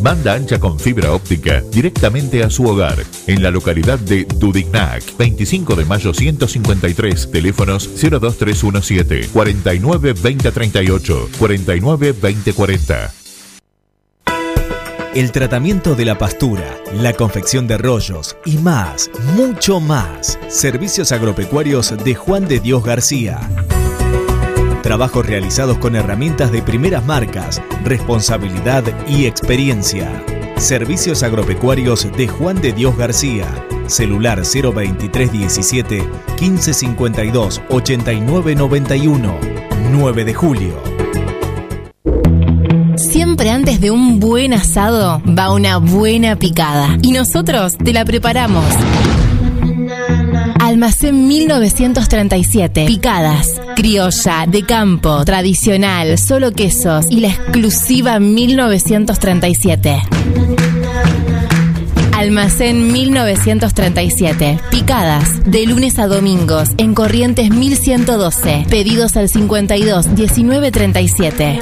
Banda ancha con fibra óptica directamente a su hogar, en la localidad de Dudignac, 25 de mayo 153, teléfonos 02317 49 2038, 49 2040. El tratamiento de la pastura, la confección de rollos y más, mucho más. Servicios agropecuarios de Juan de Dios García. Trabajos realizados con herramientas de primeras marcas, responsabilidad y experiencia. Servicios agropecuarios de Juan de Dios García. Celular 02317 1552 8991. 9 de julio. Siempre antes de un buen asado va una buena picada. Y nosotros te la preparamos. Almacén 1937. Picadas. Criolla, de campo, tradicional, solo quesos y la exclusiva 1937. Almacén 1937. Picadas. De lunes a domingos. En Corrientes 1112. Pedidos al 52 1937.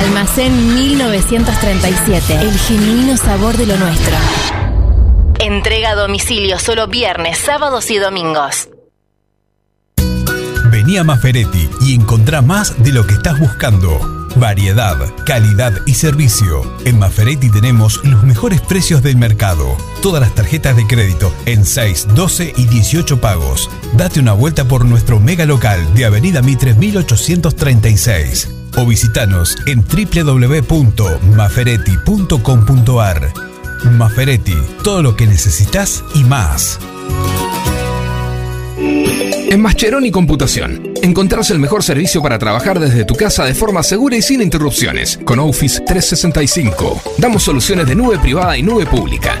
Almacén 1937. El genuino sabor de lo nuestro. Entrega a domicilio solo viernes, sábados y domingos. Vení a Maferetti y encontrá más de lo que estás buscando. Variedad, calidad y servicio. En Maferetti tenemos los mejores precios del mercado. Todas las tarjetas de crédito en 6, 12 y 18 pagos. Date una vuelta por nuestro mega local de Avenida Mitre 1836 o visitanos en www.maferetti.com.ar. Maferetti, todo lo que necesitas y más. En Mascheroni Computación, encontrás el mejor servicio para trabajar desde tu casa de forma segura y sin interrupciones. Con Office 365, damos soluciones de nube privada y nube pública,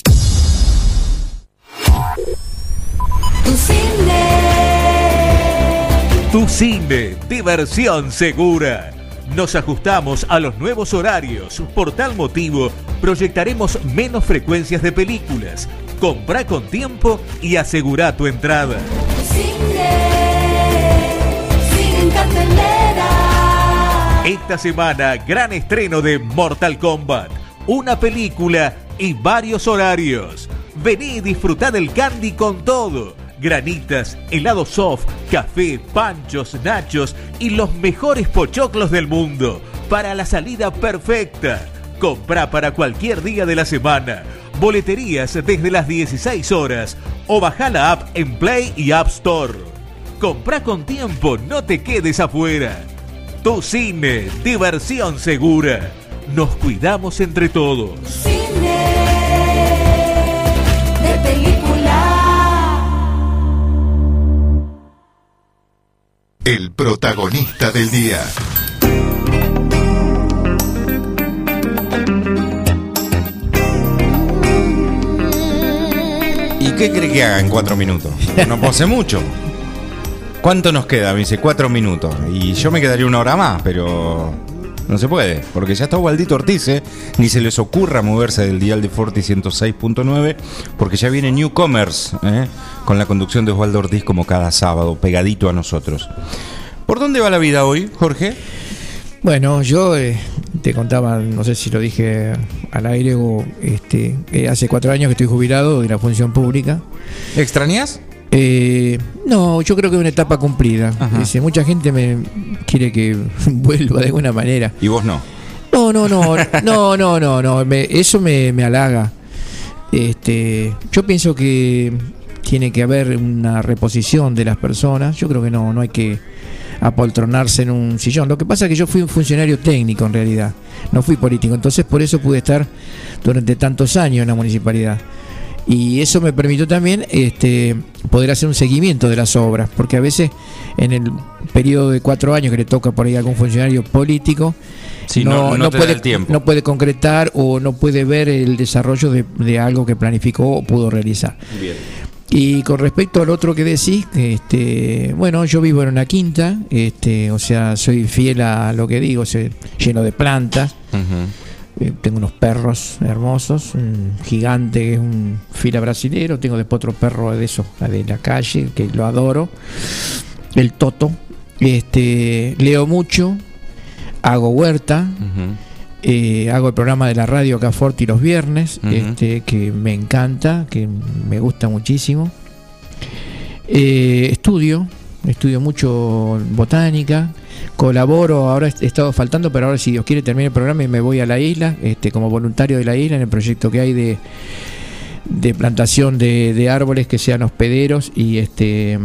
Tu cine. Tu cine, diversión segura. Nos ajustamos a los nuevos horarios. Por tal motivo, proyectaremos menos frecuencias de películas. Compra con tiempo y asegura tu entrada. Tu cine. Cine en cartelera. Esta semana, gran estreno de Mortal Kombat. Una película y varios horarios. Vení y disfrutá del candy con todo. Granitas, helado soft, café, panchos, nachos y los mejores pochoclos del mundo. Para la salida perfecta. Comprá para cualquier día de la semana. Boleterías desde las 16 horas. O bajá la app en Play y App Store. Comprá con tiempo, no te quedes afuera. Tu cine, diversión segura. Nos cuidamos entre todos. Cine. El protagonista del día. ¿Y qué cree que haga en cuatro minutos? No pose mucho. ¿Cuánto nos queda? Me dice cuatro minutos. Y yo me quedaría una hora más, pero no se puede. Porque ya está Waldito Ortiz, ¿eh? Ni se les ocurra moverse del dial de Forti 106.9, porque ya viene Newcomers, ¿eh? Con la conducción de Osvaldo Ortiz como cada sábado, pegadito a nosotros. ¿Por dónde va la vida hoy, Jorge? Bueno, yo eh, te contaba, no sé si lo dije al aire o este, eh, hace cuatro años que estoy jubilado de la función pública. ¿Extrañas? Eh, no, yo creo que es una etapa cumplida. Dice, mucha gente me quiere que vuelva de alguna manera. ¿Y vos no? No, no, no, no, no, no, no. me- eso me, me halaga. Este, yo pienso que tiene que haber una reposición de las personas. Yo creo que no, no hay que apoltronarse en un sillón. Lo que pasa es que yo fui un funcionario técnico en realidad, no fui político. Entonces por eso pude estar durante tantos años en la municipalidad. Y eso me permitió también este, poder hacer un seguimiento de las obras, porque a veces en el periodo de cuatro años que le toca por ahí a algún funcionario político, Sí, no- no puede, tiempo. no puede concretar o no puede ver el desarrollo de, de algo que planificó o pudo realizar. Bien. Y con respecto al otro que decís, este, bueno, yo vivo en una quinta, este, o sea, soy fiel a lo que digo, soy lleno de plantas. Eh, tengo unos perros hermosos, un gigante que es un fila brasilero, tengo después otro perro de esos, de la calle, que lo adoro, el Toto. Este, leo mucho, hago huerta, eh, hago el programa de la radio acá Forti los viernes, este, que me encanta, que me gusta muchísimo. Eh, estudio, estudio mucho botánica, colaboro, ahora he estado faltando, pero ahora si Dios quiere termine el programa y me voy a la isla, este, como voluntario de la isla en el proyecto que hay de, de plantación de, de árboles que sean hospederos y este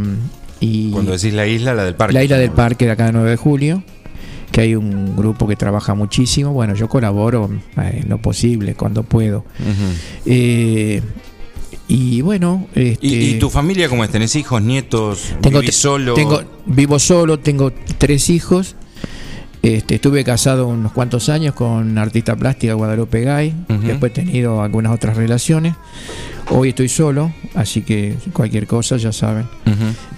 y Cuando decís la isla, la del parque. la isla del parque de acá de 9 de julio, que hay un grupo que trabaja muchísimo. Bueno, yo colaboro eh, en lo posible, cuando puedo. Eh, y bueno, este, ¿Y, y tu familia cómo es? ¿Tenés hijos, nietos? tengo, ¿Vivís solo? tengo- vivo solo, tengo tres hijos. Este, estuve casado unos cuantos años con artista plástica Guadalupe Gay. Después he tenido algunas otras relaciones. Hoy estoy solo, así que cualquier cosa ya saben.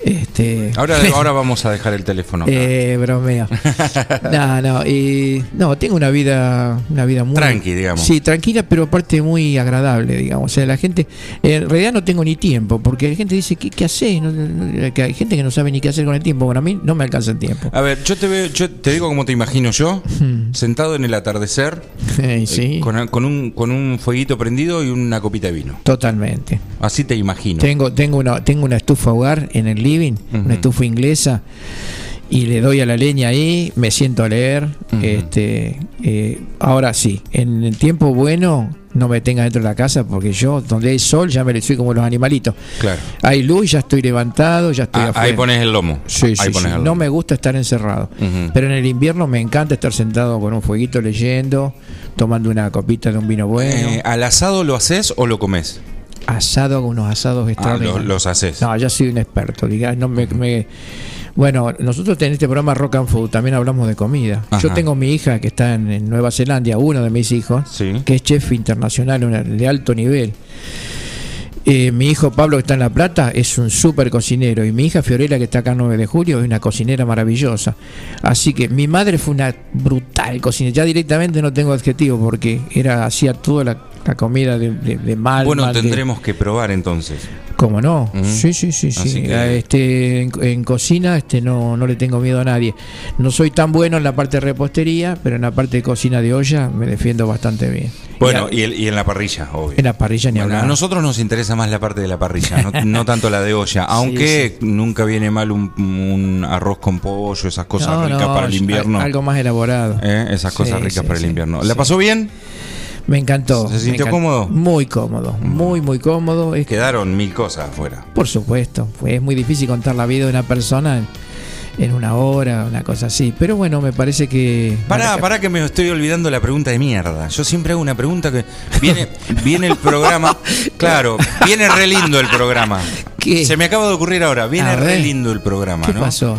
Este, Ahora, ahora vamos a dejar el teléfono. acá. eh, bromeo. no, no, y, no, tengo una vida, una vida muy Tranqui, digamos. Sí, tranquila, pero aparte muy agradable, digamos. O sea, la gente, en realidad no tengo ni tiempo, porque la gente dice, ¿qué, qué haces? No, que hay gente que no sabe ni qué hacer con el tiempo. Bueno, a mí no me alcanza el tiempo. A ver, yo te veo, yo te digo cómo te imagino yo, sentado en el atardecer, Eh, sí. eh, con, con un, con un fueguito prendido y una copita de vino. Totalmente. Así te imagino. Tengo, tengo una, tengo una estufa hogar en el living, una estufa inglesa, y le doy a la leña ahí, me siento a leer. Este, eh, ahora sí, en el tiempo bueno no me tenga dentro de la casa porque yo, donde hay sol, ya me le soy como los animalitos. Claro. Hay luz, ya estoy levantado, ya estoy Ah, afuera. ahí pones el lomo. Sí, Ahí sí, pones sí. el No lomo. me gusta estar encerrado. Pero en el invierno me encanta estar sentado con un fueguito leyendo, tomando una copita de un vino bueno. Eh, ¿Al asado lo haces o lo comes? Asado, hago unos asados Ah, extraordinarios. los, los haces. No, ya soy un experto, diga, no me, me- Bueno, nosotros en este programa Rock and Food también hablamos de comida. Yo tengo mi hija que está en, en Nueva Zelanda, uno de mis hijos, que es chef internacional una- de alto nivel. Eh, mi hijo Pablo que está en La Plata es un súper cocinero y mi hija Fiorella que está acá en 9 de julio es una cocinera maravillosa. Así que mi madre fue una brutal cocinera. Ya directamente no tengo adjetivo porque era hacía toda la, la comida de, de, de mal. bueno, mal, de- tendremos que probar entonces. ¿Cómo no? Sí, sí, sí, sí. Que- Eh, Este, en, en cocina este, no, no le tengo miedo a nadie. No soy tan bueno en la parte de repostería, pero en la parte de cocina de olla me defiendo bastante bien. Bueno, y, el- y en la parrilla, obvio. En la parrilla ni Bueno, hablar. a nosotros nos interesa más la parte de la parrilla, no, no tanto la de olla. Aunque nunca viene mal un, un arroz con pollo, esas cosas No, ricas no, para el invierno. al- Algo más elaborado. ¿Eh? Esas cosas Sí, ricas para el invierno. ¿La pasó bien? Me encantó. ¿Se sintió encantó. cómodo? Muy cómodo, muy, muy cómodo. Es- Quedaron mil cosas afuera. por supuesto, es muy difícil contar la vida de una persona en, una hora, una cosa así. Pero bueno, me parece que... Pará, pará que me estoy olvidando la pregunta de mierda. Yo siempre hago una pregunta que viene, viene el programa. Claro, viene re lindo el programa. Se me acaba de ocurrir ahora, viene re lindo el programa, ¿Qué ¿no? pasó?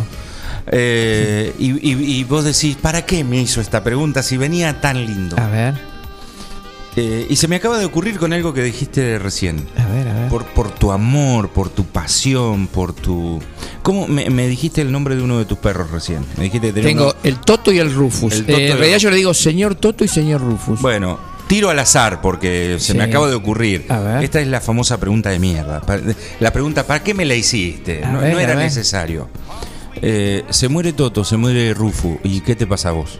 Eh, y, y- y vos decís, ¿para qué me hizo esta pregunta si venía tan lindo? A ver, Eh, y se me acaba de ocurrir con algo que dijiste recién. a ver, a ver. Por, por tu amor, por tu pasión, por tu... ¿Cómo me, me dijiste el nombre de uno de tus perros recién? Me dijiste Tengo uno- el Toto y el Rufus. El Eh, en realidad Rufus. yo le digo señor Toto y señor Rufus. Bueno, tiro al azar porque se Sí. me acaba de ocurrir. A ver. Esta es la famosa pregunta de mierda. La pregunta, ¿para qué me la hiciste? No, ver, no a era necesario. Eh, se muere Toto, se muere Rufu. ¿Y qué te pasa a vos?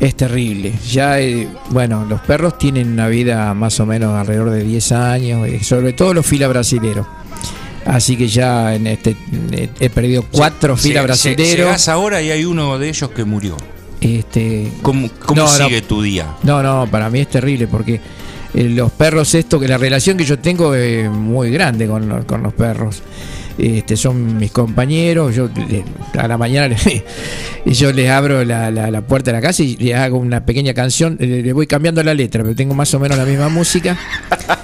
Es terrible. Ya, eh, bueno, los perros tienen una vida más o menos alrededor de 10 años, eh, sobre todo los fila brasileros. Así que ya en este eh, he perdido cuatro fila Lle- lle- brasileros. Ahora y hay uno de ellos que murió. Este, ¿Cómo, cómo No, no. sigue tu día? No, no, para mí es terrible porque eh, los perros, esto, que la relación que yo tengo es muy grande con, con los perros. Este, son mis compañeros, yo a la mañana yo les abro la, la- la puerta de la casa y les hago una pequeña canción, le, voy cambiando la letra, pero tengo más o menos la misma música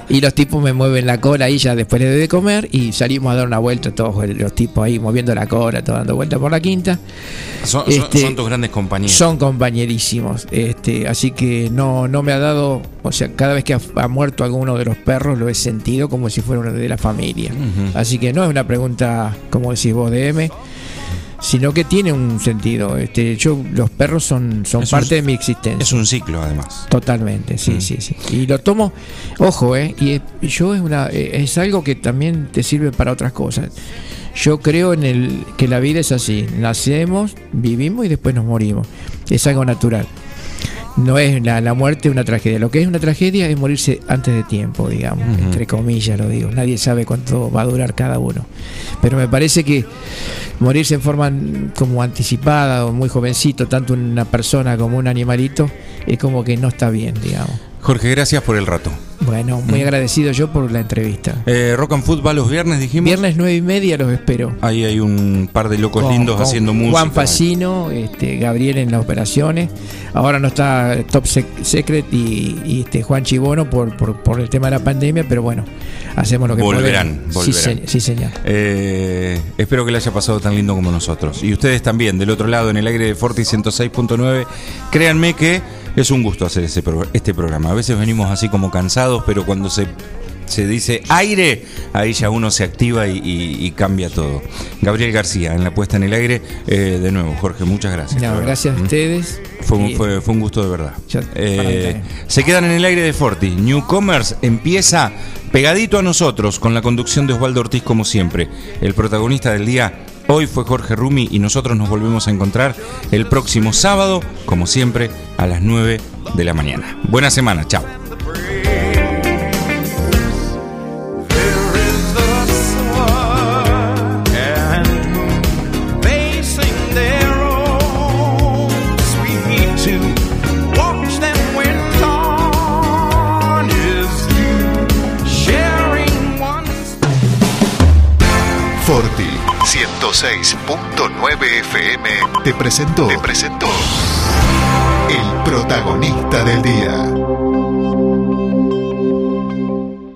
y los tipos me mueven la cola ahí ya después les doy de comer y salimos a dar una vuelta todos los tipos ahí moviendo la cola, todos dando vueltas por la quinta. Son, Este, son tus grandes compañeros. Son compañerísimos, este, así que no, no me ha dado, o sea, cada vez que ha, ha muerto alguno de los perros lo he sentido como si fuera uno de la familia. Así que no es una pregunta, como decís vos, de M, sino que tiene un sentido. Este, yo, los perros son, son Es un- parte de mi existencia. Es un ciclo, además. Totalmente, sí, Mm. sí, sí. Y lo tomo, ojo, eh, y es- yo es una, eh, es algo que también te sirve para otras cosas. Yo creo en el que la vida es así. Nacemos, vivimos y después nos morimos. Es algo natural. No es la, la muerte una tragedia. Lo que es una tragedia es morirse antes de tiempo, digamos, entre comillas lo digo. Nadie sabe cuánto va a durar cada uno. Pero me parece que morirse en forma como anticipada o muy jovencito, tanto una persona como un animalito, es como que no está bien, digamos. Jorge, gracias por el rato. Bueno, muy Mm. agradecido yo por la entrevista. Eh, Rock and Food va los viernes, dijimos. Viernes nueve y media los espero. Ahí hay un par de locos Con- lindos con haciendo música. Juan Facino, este, Gabriel en las operaciones. Ahora no está Top Sec- Secret y, y, este, Juan Chibono por, por, por el tema de la pandemia, pero bueno, hacemos lo que Volverán, podemos. Volverán. sí, señor. Eh, espero que le haya pasado tan lindo como nosotros. Y ustedes también, del otro lado, en el aire de Forti 106.9. Créanme que es un gusto hacer ese pro- este programa. A veces venimos así como cansados, pero cuando se, se dice aire, ahí ya uno se activa y, y- y cambia todo. Gabriel García, en la puesta en el aire. Eh, de nuevo, Jorge, muchas gracias. No, gracias a ¿Mm? ustedes. Fue fue, fue un gusto de verdad. Eh, se quedan en el aire de Forti. Newcomers empieza pegadito a nosotros con la conducción de Osvaldo Ortiz como siempre. El protagonista del día hoy fue Jorge Rumi y nosotros nos volvemos a encontrar el próximo sábado, como siempre, a las 9 de la mañana. Buena semana, chao. 106.9 FM te presentó, te presentó el protagonista del día.